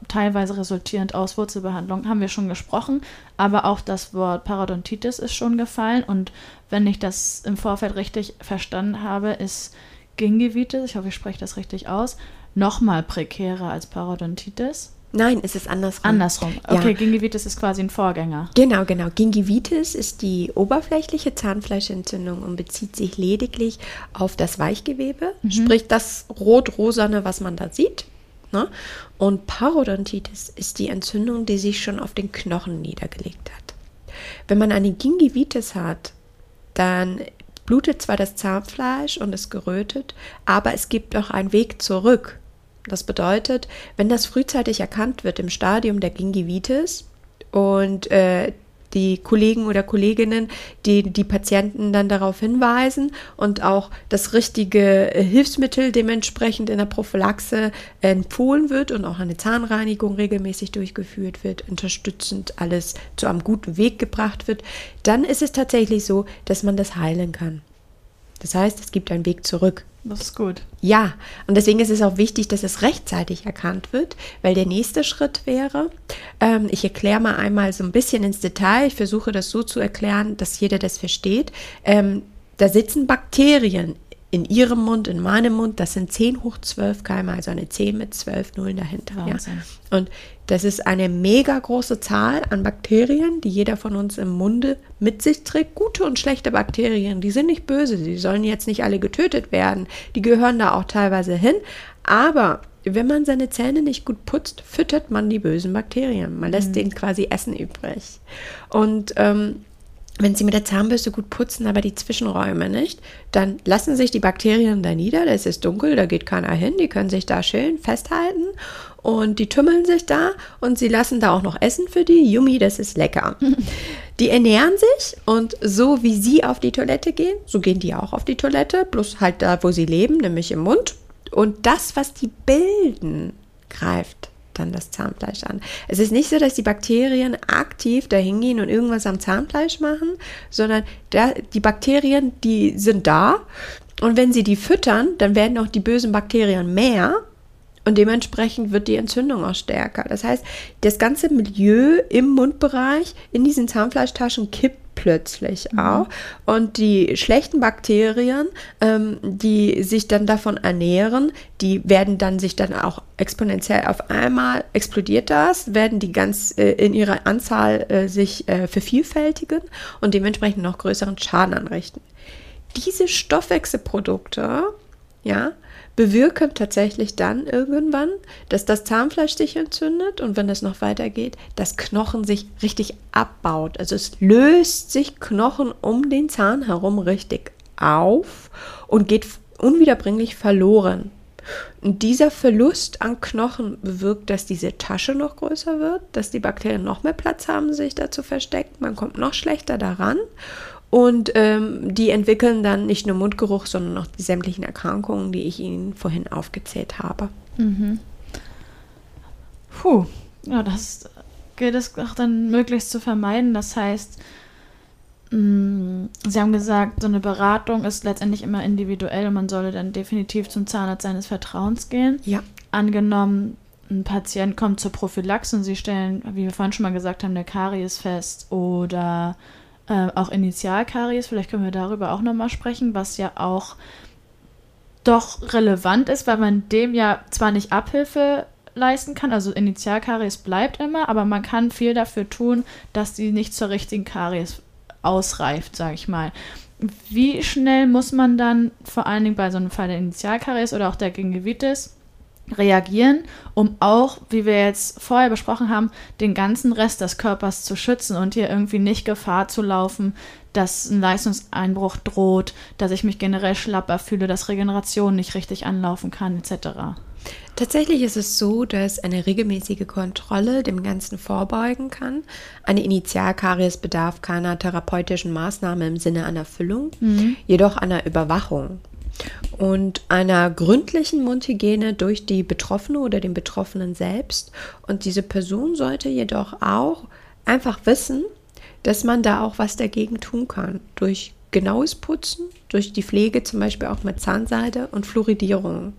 teilweise resultierend aus Wurzelbehandlung, haben wir schon gesprochen, aber auch das Wort Parodontitis ist schon gefallen und wenn ich das im Vorfeld richtig verstanden habe, ist Gingivitis, ich hoffe, ich spreche das richtig aus, nochmal prekärer als Parodontitis. Nein, es ist andersrum. Andersrum. Okay, ja. Gingivitis ist quasi ein Vorgänger. Genau, genau. Gingivitis ist die oberflächliche Zahnfleischentzündung und bezieht sich lediglich auf das Weichgewebe, mhm. sprich das rot-rosane, was man da sieht. Ne? Und Parodontitis ist die Entzündung, die sich schon auf den Knochen niedergelegt hat. Wenn man eine Gingivitis hat, dann blutet zwar das Zahnfleisch und ist gerötet, aber es gibt auch einen Weg zurück das bedeutet, wenn das frühzeitig erkannt wird im Stadium der Gingivitis und äh, die Kollegen oder Kolleginnen, die die Patienten dann darauf hinweisen und auch das richtige äh, Hilfsmittel dementsprechend in der Prophylaxe empfohlen wird und auch eine Zahnreinigung regelmäßig durchgeführt wird, unterstützend alles zu einem guten Weg gebracht wird, dann ist es tatsächlich so, dass man das heilen kann. Das heißt, es gibt einen Weg zurück. Das ist gut. Ja, und deswegen ist es auch wichtig, dass es rechtzeitig erkannt wird, weil der nächste Schritt wäre, ähm, ich erkläre mal einmal so ein bisschen ins Detail, ich versuche das so zu erklären, dass jeder das versteht. Ähm, da sitzen Bakterien in ihrem Mund, in meinem Mund, das sind 10 hoch 12 Keime, also eine 10 mit 12 Nullen dahinter. Ja. Und das ist eine mega große Zahl an Bakterien, die jeder von uns im Munde mit sich trägt. Gute und schlechte Bakterien, die sind nicht böse, die sollen jetzt nicht alle getötet werden. Die gehören da auch teilweise hin. Aber wenn man seine Zähne nicht gut putzt, füttert man die bösen Bakterien. Man lässt mhm. denen quasi Essen übrig. Und ähm, wenn Sie mit der Zahnbürste gut putzen, aber die Zwischenräume nicht, dann lassen sich die Bakterien da nieder. Da ist es dunkel, da geht keiner hin. Die können sich da schön festhalten und die tümmeln sich da und Sie lassen da auch noch Essen für die. Yummy, das ist lecker. Die ernähren sich und so wie Sie auf die Toilette gehen, so gehen die auch auf die Toilette, bloß halt da, wo sie leben, nämlich im Mund. Und das, was die bilden, greift dann das Zahnfleisch an. Es ist nicht so, dass die Bakterien aktiv dahin gehen und irgendwas am Zahnfleisch machen, sondern da, die Bakterien, die sind da und wenn sie die füttern, dann werden auch die bösen Bakterien mehr und dementsprechend wird die Entzündung auch stärker. Das heißt, das ganze Milieu im Mundbereich in diesen Zahnfleischtaschen kippt plötzlich mhm. auch. Und die schlechten Bakterien, ähm, die sich dann davon ernähren, die werden dann sich dann auch exponentiell auf einmal explodiert das, werden die ganz äh, in ihrer Anzahl äh, sich äh, vervielfältigen und dementsprechend noch größeren Schaden anrichten. Diese Stoffwechselprodukte, ja, bewirken tatsächlich dann irgendwann, dass das Zahnfleisch sich entzündet und wenn es noch weitergeht, das Knochen sich richtig abbaut. Also es löst sich Knochen um den Zahn herum richtig auf und geht unwiederbringlich verloren. Und dieser Verlust an Knochen bewirkt, dass diese Tasche noch größer wird, dass die Bakterien noch mehr Platz haben, sich da zu verstecken. Man kommt noch schlechter daran. Und ähm, die entwickeln dann nicht nur Mundgeruch, sondern auch die sämtlichen Erkrankungen, die ich Ihnen vorhin aufgezählt habe. Mhm. Puh, ja, das gilt es auch dann möglichst zu vermeiden. Das heißt, mh, mm, Sie haben gesagt, so eine Beratung ist letztendlich immer individuell und man solle dann definitiv zum Zahnarzt seines Vertrauens gehen. Ja. Angenommen, ein Patient kommt zur Prophylaxe und Sie stellen, wie wir vorhin schon mal gesagt haben, eine Karies fest oder äh, auch Initialkaries. Vielleicht können wir darüber auch nochmal sprechen, was ja auch doch relevant ist, weil man dem ja zwar nicht Abhilfe leisten kann, also Initialkaries bleibt immer, aber man kann viel dafür tun, dass die nicht zur richtigen Karies ausreift, sage ich mal. Wie schnell muss man dann vor allen Dingen bei so einem Fall der Initialkaries oder auch der Gingivitis reagieren, um auch, wie wir jetzt vorher besprochen haben, den ganzen Rest des Körpers zu schützen und hier irgendwie nicht Gefahr zu laufen, dass ein Leistungseinbruch droht, dass ich mich generell schlapper fühle, dass Regeneration nicht richtig anlaufen kann, etc. Tatsächlich ist es so, dass eine regelmäßige Kontrolle dem Ganzen vorbeugen kann. Eine Initialkaries bedarf keiner therapeutischen Maßnahme im Sinne einer Füllung, mhm. jedoch einer Überwachung und einer gründlichen Mundhygiene durch die Betroffene oder den Betroffenen selbst. Und diese Person sollte jedoch auch einfach wissen, dass man da auch was dagegen tun kann. Durch genaues Putzen, durch die Pflege zum Beispiel auch mit Zahnseide und Fluoridierung.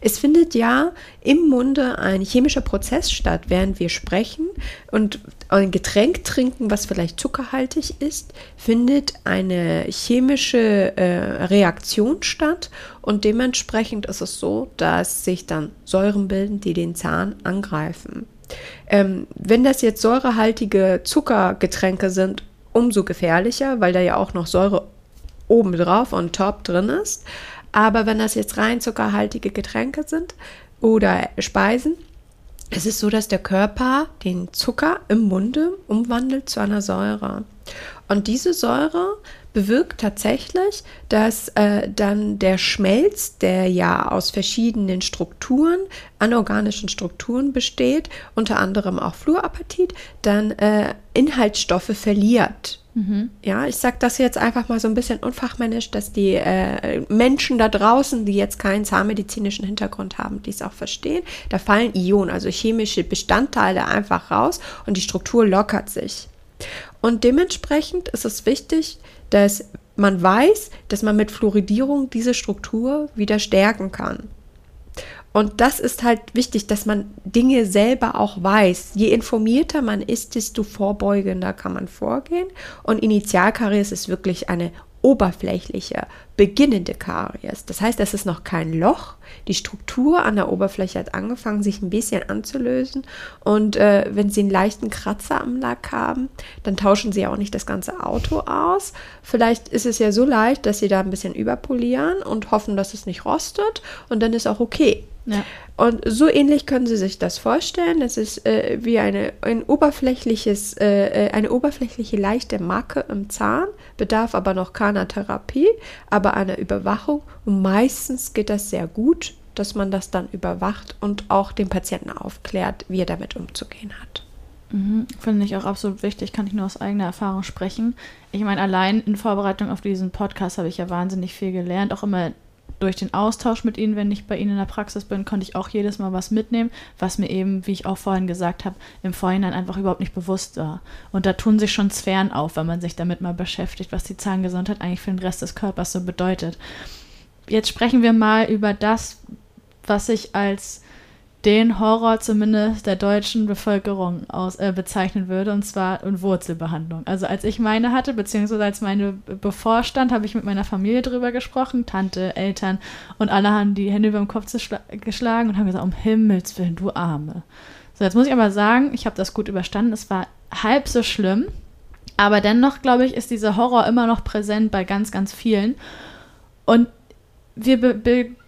Es findet ja im Munde ein chemischer Prozess statt, während wir sprechen und ein Getränk trinken, was vielleicht zuckerhaltig ist, findet eine chemische äh, Reaktion statt und dementsprechend ist es so, dass sich dann Säuren bilden, die den Zahn angreifen. Ähm, wenn das jetzt säurehaltige Zuckergetränke sind, umso gefährlicher, weil da ja auch noch Säure obendrauf und top drin ist. Aber wenn das jetzt rein zuckerhaltige Getränke sind oder Speisen, es ist so, dass der Körper den Zucker im Munde umwandelt zu einer Säure. Und diese Säure bewirkt tatsächlich, dass äh, dann der Schmelz, der ja aus verschiedenen Strukturen, anorganischen Strukturen besteht, unter anderem auch Fluorapatit, dann äh, Inhaltsstoffe verliert. Ja, ich sage das jetzt einfach mal so ein bisschen unfachmännisch, dass die äh, Menschen da draußen, die jetzt keinen zahnmedizinischen Hintergrund haben, dies auch verstehen. Da fallen Ionen, also chemische Bestandteile einfach raus und die Struktur lockert sich. Und dementsprechend ist es wichtig, dass man weiß, dass man mit Fluoridierung diese Struktur wieder stärken kann. Und das ist halt wichtig, dass man Dinge selber auch weiß. Je informierter man ist, desto vorbeugender kann man vorgehen. Und Initialkaries ist wirklich eine oberflächliche, beginnende Karies. Das heißt, es ist noch kein Loch. Die Struktur an der Oberfläche hat angefangen, sich ein bisschen anzulösen. Und äh, wenn Sie einen leichten Kratzer am Lack haben, dann tauschen Sie auch nicht das ganze Auto aus. Vielleicht ist es ja so leicht, dass Sie da ein bisschen überpolieren und hoffen, dass es nicht rostet. Und dann ist auch okay. Ja. Und so ähnlich können Sie sich das vorstellen. Das ist äh, wie eine, ein oberflächliches, äh, äh, eine oberflächliche leichte Marke im Zahn, bedarf aber noch keiner Therapie, aber einer Überwachung. Und meistens geht das sehr gut, dass man das dann überwacht und auch den Patienten aufklärt, wie er damit umzugehen hat. Mhm, Finde ich auch absolut wichtig, kann ich nur aus eigener Erfahrung sprechen. Ich meine, allein in Vorbereitung auf diesen Podcast habe ich ja wahnsinnig viel gelernt, auch immer durch den Austausch mit ihnen, wenn ich bei ihnen in der Praxis bin, konnte ich auch jedes Mal was mitnehmen, was mir eben, wie ich auch vorhin gesagt habe, im Vorhinein einfach überhaupt nicht bewusst war. Und da tun sich schon Sphären auf, wenn man sich damit mal beschäftigt, was die Zahngesundheit eigentlich für den Rest des Körpers so bedeutet. Jetzt sprechen wir mal über das, was ich als den Horror zumindest der deutschen Bevölkerung aus, äh, bezeichnen würde, und zwar in Wurzelbehandlung. Also als ich meine hatte, beziehungsweise als meine bevorstand, habe ich mit meiner Familie drüber gesprochen, Tante, Eltern, und alle haben die Hände über dem Kopf geschlagen und haben gesagt, um Himmels Willen, du Arme. So, jetzt muss ich aber sagen, ich habe das gut überstanden. Es war halb so schlimm, aber dennoch, glaube ich, ist dieser Horror immer noch präsent bei ganz, ganz vielen. Und wir be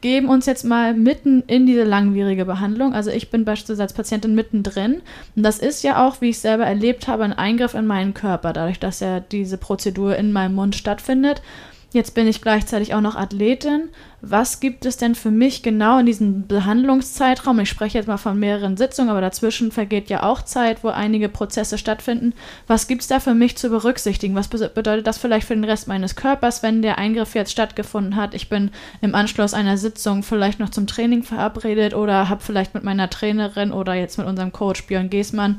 begeben uns jetzt mal mitten in diese langwierige Behandlung. Also ich bin beispielsweise als Patientin mittendrin. Und das ist ja auch, wie ich selber erlebt habe, ein Eingriff in meinen Körper, dadurch, dass ja diese Prozedur in meinem Mund stattfindet. Jetzt bin ich gleichzeitig auch noch Athletin. Was gibt es denn für mich genau in diesem Behandlungszeitraum? Ich spreche jetzt mal von mehreren Sitzungen, aber dazwischen vergeht ja auch Zeit, wo einige Prozesse stattfinden. Was gibt es da für mich zu berücksichtigen? Was bedeutet das vielleicht für den Rest meines Körpers, wenn der Eingriff jetzt stattgefunden hat? Ich bin im Anschluss einer Sitzung vielleicht noch zum Training verabredet oder habe vielleicht mit meiner Trainerin oder jetzt mit unserem Coach Björn Geßmann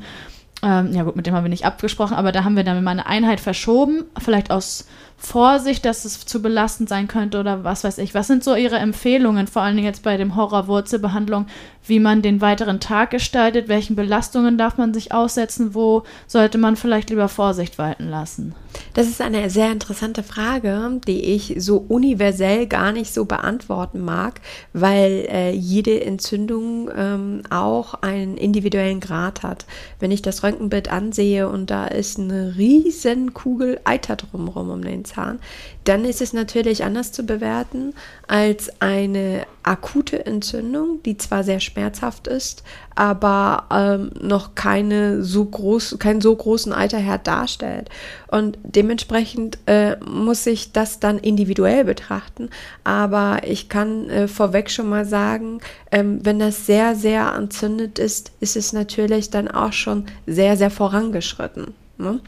ähm, ja gut, mit dem haben wir nicht abgesprochen, aber da haben wir dann mal eine Einheit verschoben, vielleicht aus Vorsicht, dass es zu belastend sein könnte oder was weiß ich. Was sind so Ihre Empfehlungen, vor allen Dingen jetzt bei dem Horrorwurzelbehandlung, wie man den weiteren Tag gestaltet? Welchen Belastungen darf man sich aussetzen? Wo sollte man vielleicht lieber Vorsicht walten lassen? Das ist eine sehr interessante Frage, die ich so universell gar nicht so beantworten mag, weil äh, jede Entzündung ähm, auch einen individuellen Grad hat. Wenn ich das Röntgenbild ansehe und da ist eine riesen Kugel Eiter drumherum um den Zahn, dann ist es natürlich anders zu bewerten als eine akute Entzündung, die zwar sehr schmerzhaft ist, aber ähm, noch keine so groß, keinen so großen Alterherd darstellt. Und dementsprechend äh, muss ich das dann individuell betrachten. Aber ich kann äh, vorweg schon mal sagen, ähm, wenn das sehr, sehr entzündet ist, ist es natürlich dann auch schon sehr, sehr vorangeschritten. Ne?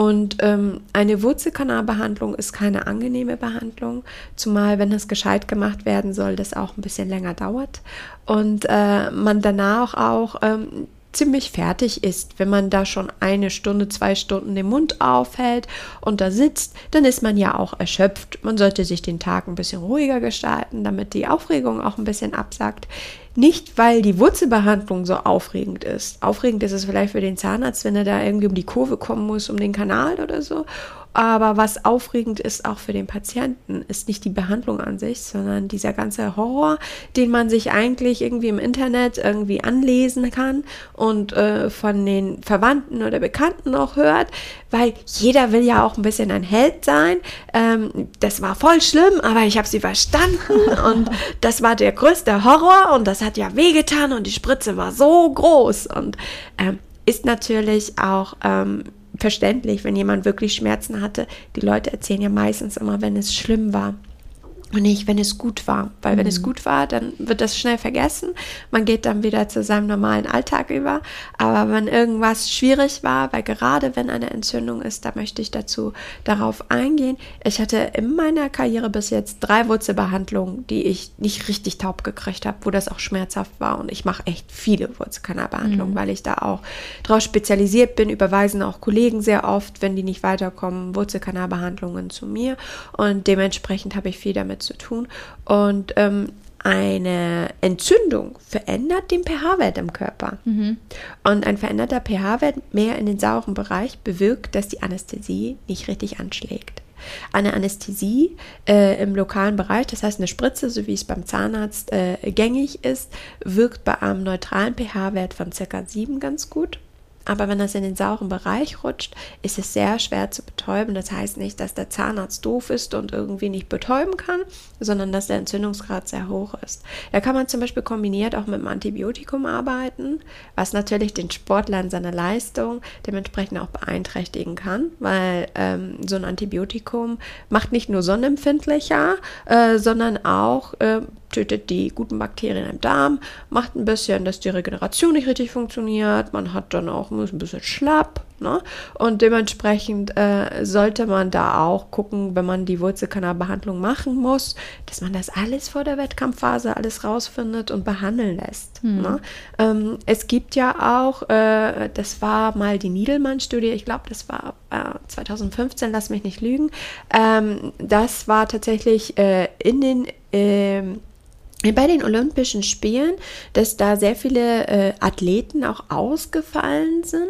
Und ähm, eine Wurzelkanalbehandlung ist keine angenehme Behandlung, zumal wenn das gescheit gemacht werden soll, das auch ein bisschen länger dauert und äh, man danach auch ähm, ziemlich fertig ist. Wenn man da schon eine Stunde, zwei Stunden den Mund aufhält und da sitzt, dann ist man ja auch erschöpft. Man sollte sich den Tag ein bisschen ruhiger gestalten, damit die Aufregung auch ein bisschen absackt. Nicht, weil die Wurzelbehandlung so aufregend ist. Aufregend ist es vielleicht für den Zahnarzt, wenn er da irgendwie um die Kurve kommen muss, um den Kanal oder so. Aber was aufregend ist auch für den Patienten, ist nicht die Behandlung an sich, sondern dieser ganze Horror, den man sich eigentlich irgendwie im Internet irgendwie anlesen kann und äh, von den Verwandten oder Bekannten auch hört, weil jeder will ja auch ein bisschen ein Held sein. Ähm, das war voll schlimm, aber ich habe sie verstanden und das war der größte Horror und das hat ja wehgetan und die Spritze war so groß. Und ähm, ist natürlich auch ähm, verständlich, wenn jemand wirklich Schmerzen hatte. Die Leute erzählen ja meistens immer, wenn es schlimm war und nicht, wenn es gut war. Weil wenn es mhm. gut war, dann wird das schnell vergessen. Man geht dann wieder zu seinem normalen Alltag über. Aber wenn irgendwas schwierig war, weil gerade wenn eine Entzündung ist, da möchte ich dazu darauf eingehen. Ich hatte in meiner Karriere bis jetzt drei Wurzelbehandlungen, die ich nicht richtig taub gekriegt habe, wo das auch schmerzhaft war. Und ich mache echt viele Wurzelkanalbehandlungen, mhm. weil ich da auch drauf spezialisiert bin. Überweisen auch Kollegen sehr oft, wenn die nicht weiterkommen, Wurzelkanalbehandlungen zu mir. Und dementsprechend habe ich viel damit zu tun. Und ähm, eine Entzündung verändert den pH-Wert im Körper. Mhm. Und ein veränderter pH-Wert mehr in den sauren Bereich bewirkt, dass die Anästhesie nicht richtig anschlägt. Eine Anästhesie äh, im lokalen Bereich, das heißt eine Spritze, so wie es beim Zahnarzt äh, gängig ist, wirkt bei einem neutralen pH-Wert von ca. 7 ganz gut. Aber wenn das in den sauren Bereich rutscht, ist es sehr schwer zu betäuben. Das heißt nicht, dass der Zahnarzt doof ist und irgendwie nicht betäuben kann, sondern dass der Entzündungsgrad sehr hoch ist. Da kann man zum Beispiel kombiniert auch mit dem Antibiotikum arbeiten, was natürlich den Sportler in seiner Leistung dementsprechend auch beeinträchtigen kann, weil ähm, so ein Antibiotikum macht nicht nur sonnenempfindlicher, äh, sondern auch äh, tötet die guten Bakterien im Darm, macht ein bisschen, dass die Regeneration nicht richtig funktioniert. Man hat dann auch ein bisschen schlapp. Ne? Und dementsprechend äh, sollte man da auch gucken, wenn man die Wurzelkanalbehandlung machen muss, dass man das alles vor der Wettkampfphase alles rausfindet und behandeln lässt. Mhm. Ne? Ähm, es gibt ja auch, äh, das war mal die Niedelmann-Studie, ich glaube, das war äh, 2015, lass mich nicht lügen. Ähm, das war tatsächlich äh, in den ähm, bei den Olympischen Spielen, dass da sehr viele äh, Athleten auch ausgefallen sind,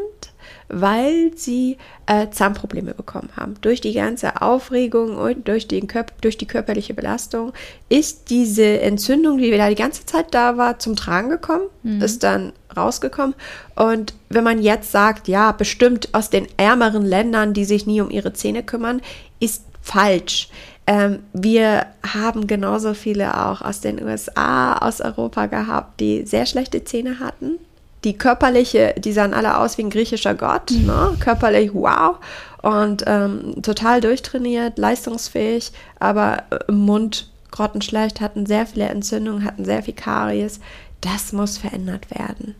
weil sie äh, Zahnprobleme bekommen haben. Durch die ganze Aufregung und durch, den durch die körperliche Belastung ist diese Entzündung, die da die ganze Zeit da war, zum Tragen gekommen, mhm. ist dann rausgekommen. Und wenn man jetzt sagt, ja, bestimmt aus den ärmeren Ländern, die sich nie um ihre Zähne kümmern, ist falsch. Ähm, wir haben genauso viele auch aus den USA, aus Europa gehabt, die sehr schlechte Zähne hatten die körperliche, die sahen alle aus wie ein griechischer Gott, ne? körperlich wow und ähm, total durchtrainiert, leistungsfähig, aber im Mund grottenschlecht, hatten sehr viele Entzündungen, hatten sehr viel Karies. Das muss verändert werden.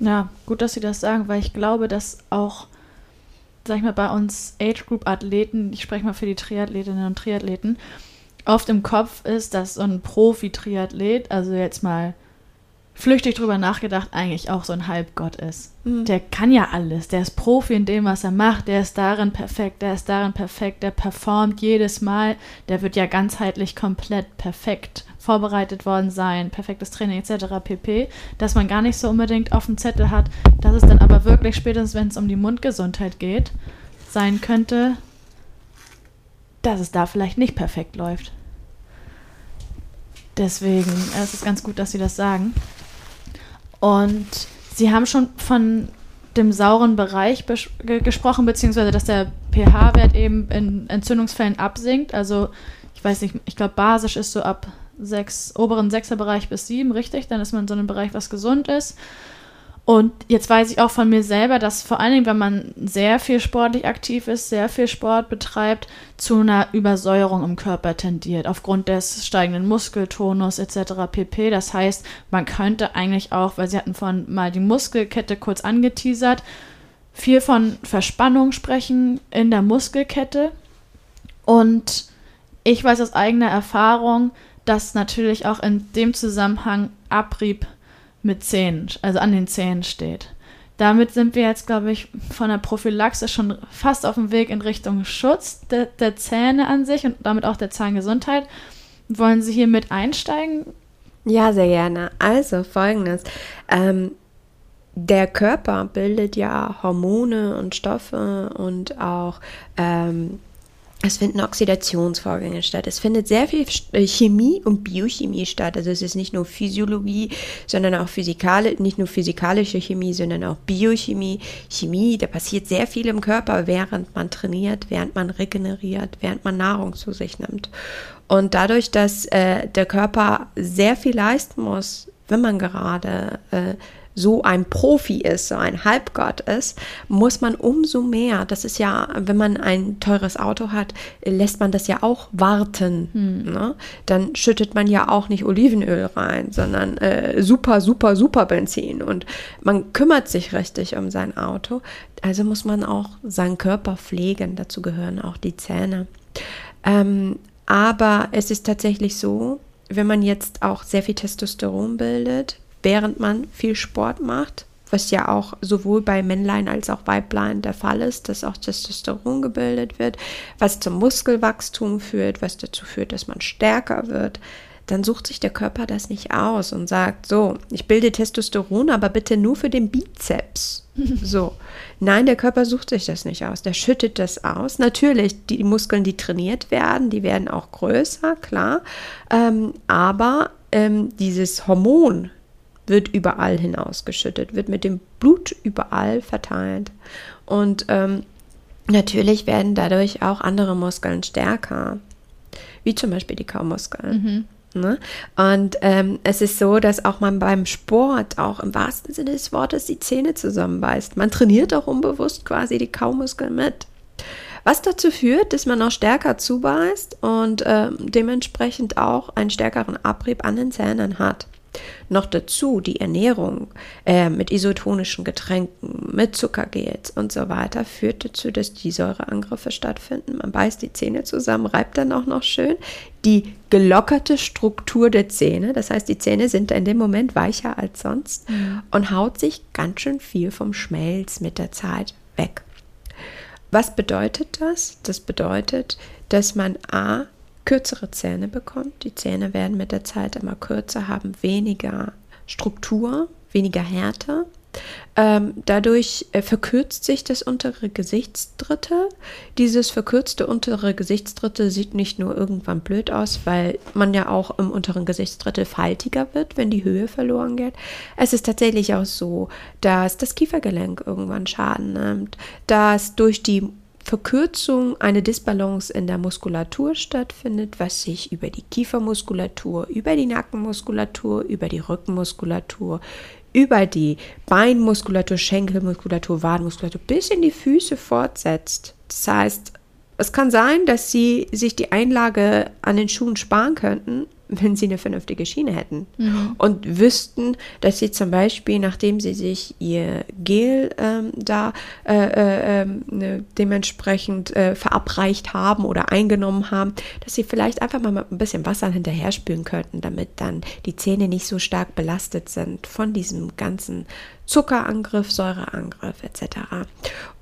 Ja, gut, dass Sie das sagen, weil ich glaube, dass auch, sag ich mal, bei uns Age Group Athleten, ich spreche mal für die Triathletinnen und Triathleten, oft im Kopf ist, dass so ein Profi-Triathlet, also jetzt mal flüchtig drüber nachgedacht, eigentlich auch so ein Halbgott ist. Mhm. Der kann ja alles. Der ist Profi in dem, was er macht. Der ist darin perfekt. Der ist darin perfekt. Der performt jedes Mal. Der wird ja ganzheitlich komplett perfekt vorbereitet worden sein. Perfektes Training etc. pp. Dass man gar nicht so unbedingt auf dem Zettel hat, dass es dann aber wirklich spätestens, wenn es um die Mundgesundheit geht, sein könnte, dass es da vielleicht nicht perfekt läuft. Deswegen äh, es ist es ganz gut, dass Sie das sagen. Und Sie haben schon von dem sauren Bereich gesprochen, beziehungsweise dass der pH-Wert eben in Entzündungsfällen absinkt. Also ich weiß nicht, ich glaube basisch ist so ab sechs, oberen Bereich bis sieben, richtig? Dann ist man in so einem Bereich, was gesund ist. Und jetzt weiß ich auch von mir selber, dass vor allen Dingen, wenn man sehr viel sportlich aktiv ist, sehr viel Sport betreibt, zu einer Übersäuerung im Körper tendiert, aufgrund des steigenden Muskeltonus etc. pp. Das heißt, man könnte eigentlich auch, weil Sie hatten vorhin mal die Muskelkette kurz angeteasert, viel von Verspannung sprechen in der Muskelkette. Und ich weiß aus eigener Erfahrung, dass natürlich auch in dem Zusammenhang Abrieb mit Zähnen, also an den Zähnen steht. Damit sind wir jetzt, glaube ich, von der Prophylaxe schon fast auf dem Weg in Richtung Schutz der, der Zähne an sich und damit auch der Zahngesundheit. Wollen Sie hier mit einsteigen? Ja, sehr gerne. Also folgendes. Ähm, der Körper bildet ja Hormone und Stoffe und auch ähm, es finden Oxidationsvorgänge statt. Es findet sehr viel äh, Chemie und Biochemie statt. Also es ist nicht nur Physiologie, sondern auch physikale, nicht nur physikalische Chemie, sondern auch Biochemie, Chemie. Da passiert sehr viel im Körper, während man trainiert, während man regeneriert, während man Nahrung zu sich nimmt. Und dadurch, dass äh, der Körper sehr viel leisten muss, wenn man gerade äh, so ein Profi ist, so ein Halbgott ist, muss man umso mehr, das ist ja, wenn man ein teures Auto hat, lässt man das ja auch warten. Hm. Ne? Dann schüttet man ja auch nicht Olivenöl rein, sondern äh, super, super, super Benzin. Und man kümmert sich richtig um sein Auto. Also muss man auch seinen Körper pflegen. Dazu gehören auch die Zähne. Ähm, aber es ist tatsächlich so, wenn man jetzt auch sehr viel Testosteron bildet, während man viel Sport macht, was ja auch sowohl bei Männlein als auch Weiblein der Fall ist, dass auch Testosteron gebildet wird, was zum Muskelwachstum führt, was dazu führt, dass man stärker wird, dann sucht sich der Körper das nicht aus und sagt, so, ich bilde Testosteron, aber bitte nur für den Bizeps. So. Nein, der Körper sucht sich das nicht aus. Der schüttet das aus. Natürlich, die Muskeln, die trainiert werden, die werden auch größer, klar. Ähm, aber ähm, dieses Hormon, wird überall hinausgeschüttet, wird mit dem Blut überall verteilt. Und ähm, natürlich werden dadurch auch andere Muskeln stärker, wie zum Beispiel die Kaumuskeln. Mhm. Ne? Und ähm, es ist so, dass auch man beim Sport auch im wahrsten Sinne des Wortes die Zähne zusammenbeißt. Man trainiert auch unbewusst quasi die Kaumuskeln mit. Was dazu führt, dass man auch stärker zubeißt und ähm, dementsprechend auch einen stärkeren Abrieb an den Zähnen hat. Noch dazu die Ernährung äh, mit isotonischen Getränken, mit Zuckergels und so weiter führt dazu, dass die Säureangriffe stattfinden. Man beißt die Zähne zusammen, reibt dann auch noch schön. Die gelockerte Struktur der Zähne, das heißt, die Zähne sind in dem Moment weicher als sonst mhm. und haut sich ganz schön viel vom Schmelz mit der Zeit weg. Was bedeutet das? Das bedeutet, dass man A kürzere Zähne bekommt. Die Zähne werden mit der Zeit immer kürzer, haben weniger Struktur, weniger Härte. Ähm, dadurch äh, verkürzt sich das untere Gesichtsdrittel. Dieses verkürzte untere Gesichtsdrittel sieht nicht nur irgendwann blöd aus, weil man ja auch im unteren Gesichtsdrittel faltiger wird, wenn die Höhe verloren geht. Es ist tatsächlich auch so, dass das Kiefergelenk irgendwann Schaden nimmt, dass durch die Verkürzung eine Disbalance in der Muskulatur stattfindet, was sich über die Kiefermuskulatur, über die Nackenmuskulatur, über die Rückenmuskulatur, über die Beinmuskulatur, Schenkelmuskulatur, Wadenmuskulatur bis in die Füße fortsetzt. Das heißt, es kann sein, dass sie sich die Einlage an den Schuhen sparen könnten, wenn sie eine vernünftige Schiene hätten Mhm. und wüssten, dass sie zum Beispiel, nachdem sie sich ihr Gel ähm, da äh, äh, ähm, ne, dementsprechend äh, verabreicht haben oder eingenommen haben, dass sie vielleicht einfach mal mit ein bisschen Wasser hinterher spülen könnten, damit dann die Zähne nicht so stark belastet sind von diesem ganzen Zuckerangriff, Säureangriff etc.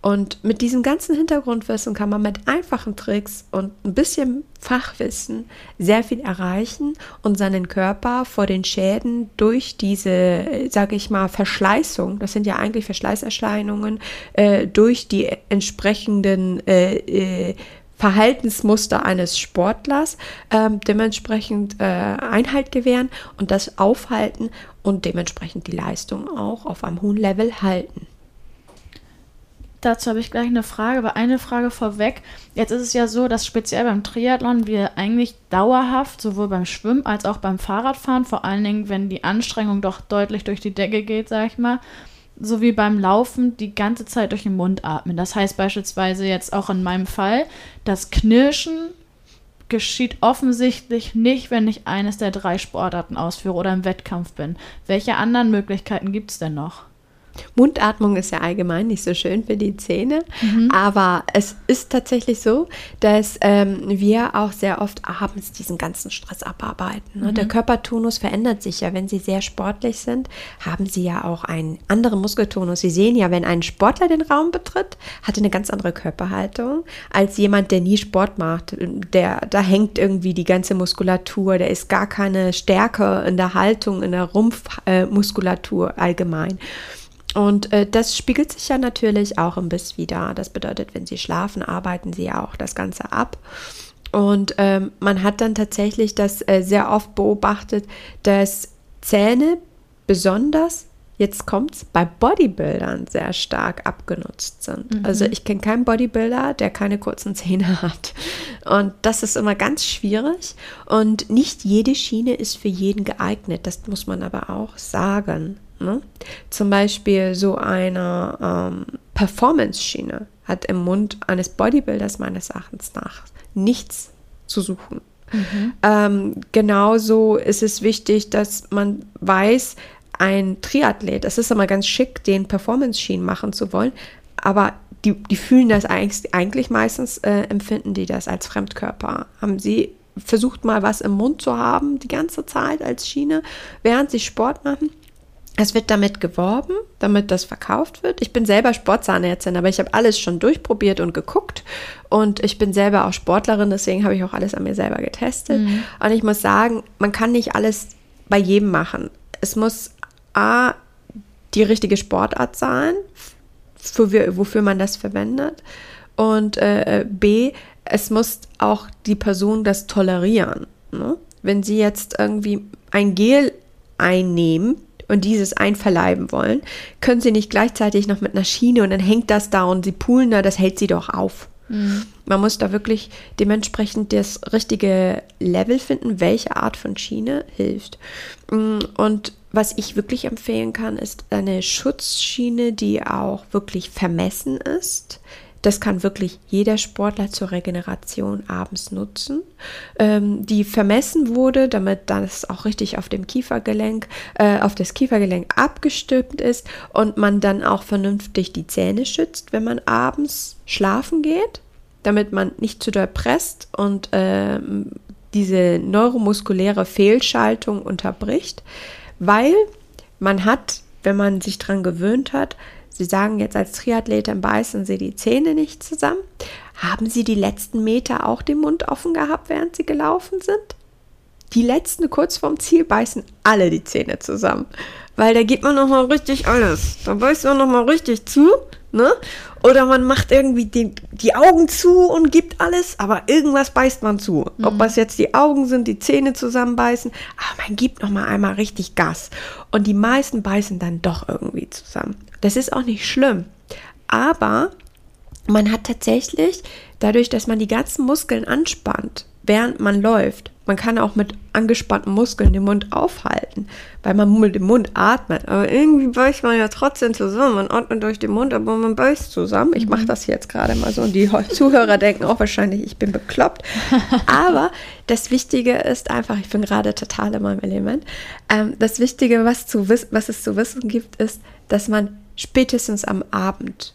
Und mit diesem ganzen Hintergrundwissen kann man mit einfachen Tricks und ein bisschen Fachwissen sehr viel erreichen und seinen Körper vor den Schäden durch diese, sage ich mal, Verschleißung, das sind ja eigentlich Verschleißerscheinungen, äh, durch die entsprechenden äh, äh, Verhaltensmuster eines Sportlers ähm, dementsprechend äh, Einhalt gewähren und das aufhalten und dementsprechend die Leistung auch auf einem hohen Level halten. Dazu habe ich gleich eine Frage, aber eine Frage vorweg. Jetzt ist es ja so, dass speziell beim Triathlon wir eigentlich dauerhaft, sowohl beim Schwimmen als auch beim Fahrradfahren, vor allen Dingen, wenn die Anstrengung doch deutlich durch die Decke geht, sag ich mal, so wie beim Laufen die ganze Zeit durch den Mund atmen. Das heißt beispielsweise jetzt auch in meinem Fall, das Knirschen geschieht offensichtlich nicht, wenn ich eines der drei Sportarten ausführe oder im Wettkampf bin. Welche anderen Möglichkeiten gibt es denn noch? Mundatmung ist ja allgemein nicht so schön für die Zähne, aber es ist tatsächlich so, dass ähm, wir auch sehr oft abends diesen ganzen Stress abarbeiten. Ne? Der Körpertonus verändert sich ja. Wenn Sie sehr sportlich sind, haben Sie ja auch einen anderen Muskeltonus. Sie sehen ja, wenn ein Sportler den Raum betritt, hat er eine ganz andere Körperhaltung als jemand, der nie Sport macht. Der, da hängt irgendwie die ganze Muskulatur, der ist gar keine Stärke in der Haltung, in der Rumpfmuskulatur äh, allgemein. Und äh, das spiegelt sich ja natürlich auch im Biss wieder. Das bedeutet, wenn sie schlafen, arbeiten sie ja auch das Ganze ab. Und ähm, man hat dann tatsächlich das äh, sehr oft beobachtet, dass Zähne besonders, jetzt kommt's, bei Bodybuildern sehr stark abgenutzt sind. Also ich kenne keinen Bodybuilder, der keine kurzen Zähne hat. Und das ist immer ganz schwierig. Und nicht jede Schiene ist für jeden geeignet. Das muss man aber auch sagen. Ne? Zum Beispiel so eine ähm, Performance-Schiene hat im Mund eines Bodybuilders meines Erachtens nach nichts zu suchen. Ähm, genauso ist es wichtig, dass man weiß, ein Triathlet, das ist immer ganz schick, den Performance-Schienen machen zu wollen, aber die, die fühlen das eigentlich, eigentlich meistens, äh, empfinden die das als Fremdkörper. Haben sie versucht mal was im Mund zu haben, die ganze Zeit als Schiene, während sie Sport machen? Es wird damit geworben, damit das verkauft wird. Ich bin selber Sportzahnärztin, aber ich habe alles schon durchprobiert und geguckt. Und ich bin selber auch Sportlerin, deswegen habe ich auch alles an mir selber getestet. Und ich muss sagen, man kann nicht alles bei jedem machen. Es muss A, die richtige Sportart sein, für, wofür man das verwendet. Und äh, B, es muss auch die Person das tolerieren. Ne? Wenn sie jetzt irgendwie ein Gel einnehmen und dieses einverleiben wollen, können sie nicht gleichzeitig noch mit einer Schiene und dann hängt das da und sie poolen da, das hält sie doch auf. Man muss da wirklich dementsprechend das richtige Level finden, welche Art von Schiene hilft. Mm, Und was ich wirklich empfehlen kann, ist eine Schutzschiene, die auch wirklich vermessen ist. Das kann wirklich jeder Sportler zur Regeneration abends nutzen, ähm, die vermessen wurde, damit das auch richtig auf dem Kiefergelenk, äh, auf das Kiefergelenk abgestimmt ist und man dann auch vernünftig die Zähne schützt, wenn man abends schlafen geht, damit man nicht zu doll presst und ähm, diese neuromuskuläre Fehlschaltung unterbricht, weil man hat, wenn man sich dran gewöhnt hat, Sie sagen jetzt als Triathletin beißen Sie die Zähne nicht zusammen. Haben Sie die letzten Meter auch den Mund offen gehabt, während Sie gelaufen sind? Die letzten kurz vorm Ziel beißen alle die Zähne zusammen, weil da gibt man noch mal richtig alles. Da beißt man noch mal richtig zu, ne? Oder man macht irgendwie die, die Augen zu und gibt alles, aber irgendwas beißt man zu. Ob das jetzt die Augen sind, die Zähne zusammenbeißen, aber man gibt noch mal einmal richtig Gas. Und die meisten beißen dann doch irgendwie zusammen. Das ist auch nicht schlimm, aber man hat tatsächlich, dadurch, dass man die ganzen Muskeln anspannt, während man läuft, Man kann auch mit angespannten Muskeln den Mund aufhalten, weil man mit dem Mund atmet. Aber irgendwie beißt man ja trotzdem zusammen. Man atmet durch den Mund, aber man beißt zusammen. Ich mache das jetzt gerade mal so und die Zuhörer denken auch wahrscheinlich, ich bin bekloppt. Aber das Wichtige ist einfach, ich bin gerade total in meinem Element. Ähm, das Wichtige, was, zu was es zu wissen gibt, ist, dass man spätestens am Abend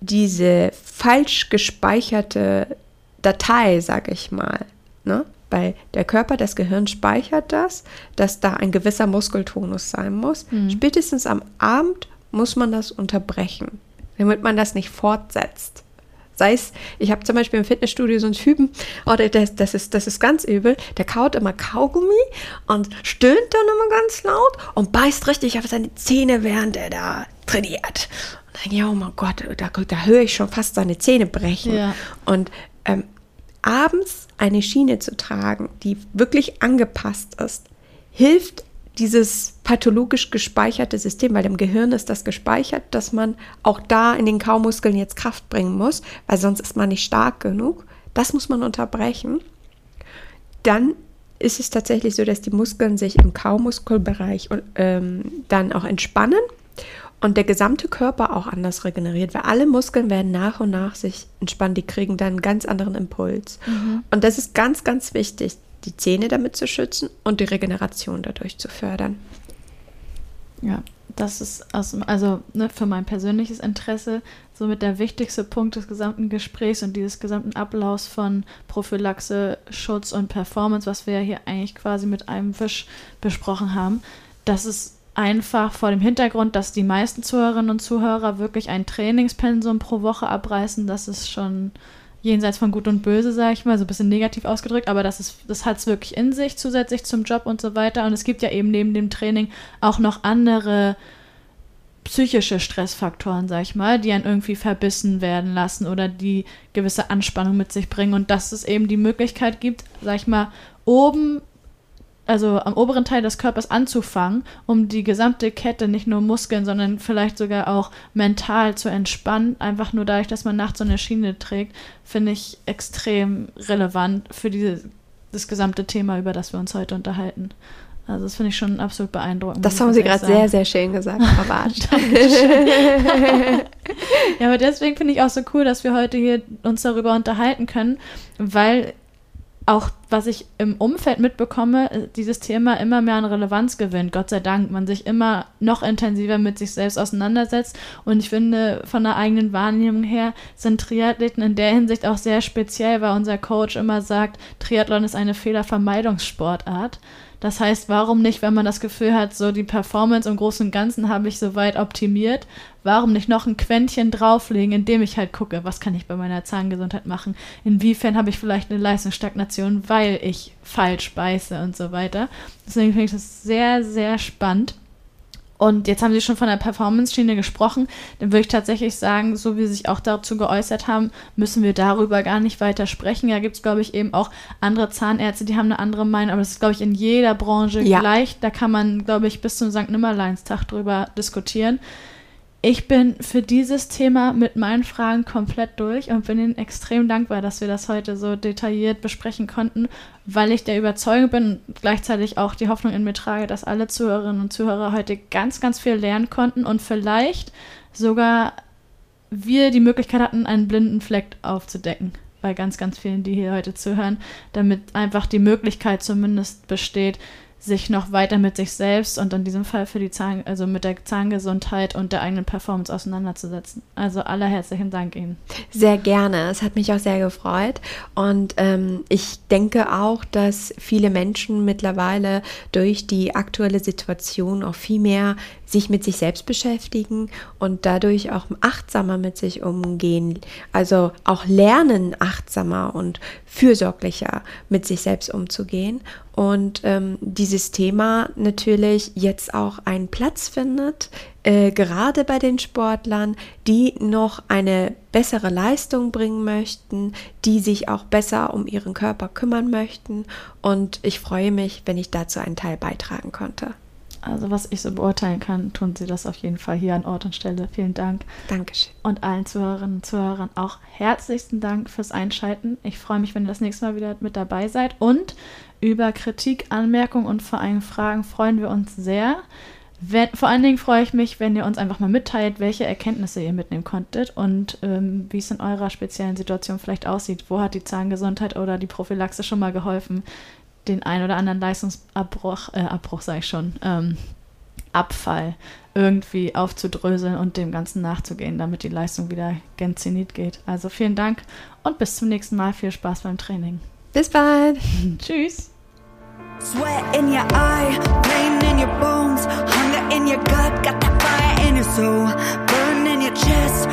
diese falsch gespeicherte Datei, sage ich mal, ne? weil der Körper, das Gehirn speichert das, dass da ein gewisser Muskeltonus sein muss. Mhm. Spätestens am Abend muss man das unterbrechen, damit man das nicht fortsetzt. Sei es, ich habe zum Beispiel im Fitnessstudio so einen Typen, oder das, das, ist, das ist ganz übel, der kaut immer Kaugummi und stöhnt dann immer ganz laut und beißt richtig auf seine Zähne, während er da trainiert. Und dann, ja, oh mein Gott, da, da höre ich schon fast seine Zähne brechen. Ja. Und ähm, abends eine Schiene zu tragen, die wirklich angepasst ist, hilft dieses pathologisch gespeicherte System, weil im Gehirn ist das gespeichert, dass man auch da in den Kaumuskeln jetzt Kraft bringen muss, weil sonst ist man nicht stark genug. Das muss man unterbrechen. Dann ist es tatsächlich so, dass die Muskeln sich im Kaumuskelbereich ähm, dann auch entspannen und der gesamte Körper auch anders regeneriert, weil alle Muskeln werden nach und nach sich entspannen, die kriegen dann einen ganz anderen Impuls. Mhm. Und das ist ganz, ganz wichtig, die Zähne damit zu schützen und die Regeneration dadurch zu fördern. Ja, das ist aus, also ne, für mein persönliches Interesse somit der wichtigste Punkt des gesamten Gesprächs und dieses gesamten Ablaufs von Prophylaxe, Schutz und Performance, was wir ja hier eigentlich quasi mit einem Wisch besprochen haben. Das ist einfach vor dem Hintergrund, dass die meisten Zuhörerinnen und Zuhörer wirklich ein Trainingspensum pro Woche abreißen. Das ist schon jenseits von Gut und Böse, sage ich mal, so ein bisschen negativ ausgedrückt, aber das, das hat es wirklich in sich, zusätzlich zum Job und so weiter. Und es gibt ja eben neben dem Training auch noch andere psychische Stressfaktoren, sag ich mal, die einen irgendwie verbissen werden lassen oder die gewisse Anspannung mit sich bringen und dass es eben die Möglichkeit gibt, sag ich mal, oben also am oberen Teil des Körpers anzufangen, um die gesamte Kette, nicht nur Muskeln, sondern vielleicht sogar auch mental zu entspannen. Einfach nur dadurch, dass man nachts so eine Schiene trägt, finde ich extrem relevant für diese, das gesamte Thema, über das wir uns heute unterhalten. Also das finde ich schon absolut beeindruckend. Das haben Sie gerade sehr, sehr schön gesagt, Bartsch. ja, aber deswegen finde ich auch so cool, dass wir heute hier uns darüber unterhalten können, weil auch was ich im Umfeld mitbekomme, äh, dieses Thema immer mehr an Relevanz gewinnt. Gott sei Dank, man sich immer noch intensiver mit sich selbst auseinandersetzt. Und ich finde, von der eigenen Wahrnehmung her sind Triathleten in der Hinsicht auch sehr speziell, weil unser Coach immer sagt, Triathlon ist eine Fehlervermeidungssportart. Das heißt, warum nicht, wenn man das Gefühl hat, so die Performance im Großen und Ganzen habe ich soweit optimiert, warum nicht noch ein Quäntchen drauflegen, indem ich halt gucke, was kann ich bei meiner Zahngesundheit machen? Inwiefern habe ich vielleicht eine Leistungsstagnation, weil ich falsch beiße und so weiter. Deswegen finde ich das sehr, sehr spannend. Und jetzt haben Sie schon von der Performance-Schiene gesprochen. Dann würde ich tatsächlich sagen, so wie Sie sich auch dazu geäußert haben, müssen wir darüber gar nicht weiter sprechen. Da gibt es, glaube ich, eben auch andere Zahnärzte, die haben eine andere Meinung. Aber das ist, glaube ich, in jeder Branche ja. gleich. Da kann man, glaube ich, bis zum St. Nimmerleinstag drüber diskutieren. Ich bin für dieses Thema mit meinen Fragen komplett durch und bin Ihnen extrem dankbar, dass wir das heute so detailliert besprechen konnten, weil ich der Überzeugung bin und gleichzeitig auch die Hoffnung in mir trage, dass alle Zuhörerinnen und Zuhörer heute ganz, ganz viel lernen konnten und vielleicht sogar wir die Möglichkeit hatten, einen blinden Fleck aufzudecken bei ganz, ganz vielen, die hier heute zuhören, damit einfach die Möglichkeit zumindest besteht, sich noch weiter mit sich selbst und in diesem Fall für die Zahn, also mit der Zahngesundheit und der eigenen Performance auseinanderzusetzen. Also allerherzlichen Dank Ihnen. Sehr gerne. Es hat mich auch sehr gefreut. Und ähm, ich denke auch, dass viele Menschen mittlerweile durch die aktuelle Situation auch viel mehr sich mit sich selbst beschäftigen und dadurch auch achtsamer mit sich umgehen. Also auch lernen, achtsamer und fürsorglicher mit sich selbst umzugehen. Und ähm, dieses Thema natürlich jetzt auch einen Platz findet, äh, gerade bei den Sportlern, die noch eine bessere Leistung bringen möchten, die sich auch besser um ihren Körper kümmern möchten. Und ich freue mich, wenn ich dazu einen Teil beitragen konnte. Also was ich so beurteilen kann, tun sie das auf jeden Fall hier an Ort und Stelle. Vielen Dank. Dankeschön. Und allen Zuhörerinnen und Zuhörern auch herzlichsten Dank fürs Einschalten. Ich freue mich, wenn ihr das nächste Mal wieder mit dabei seid. Und über Kritik, Anmerkungen und vor allem Fragen freuen wir uns sehr. Wenn, vor allen Dingen freue ich mich, wenn ihr uns einfach mal mitteilt, welche Erkenntnisse ihr mitnehmen konntet und ähm, wie es in eurer speziellen Situation vielleicht aussieht. Wo hat die Zahngesundheit oder die Prophylaxe schon mal geholfen, den ein oder anderen Leistungsabbruch, äh, Abbruch sage ich schon, ähm, Abfall irgendwie aufzudröseln und dem Ganzen nachzugehen, damit die Leistung wieder gen Zenit geht. Also vielen Dank und bis zum nächsten Mal. Viel Spaß beim Training. Bis bald. Tschüss. Sweat in your eye, pain in your bones, hunger in your gut, got that fire in your soul, burn in your chest,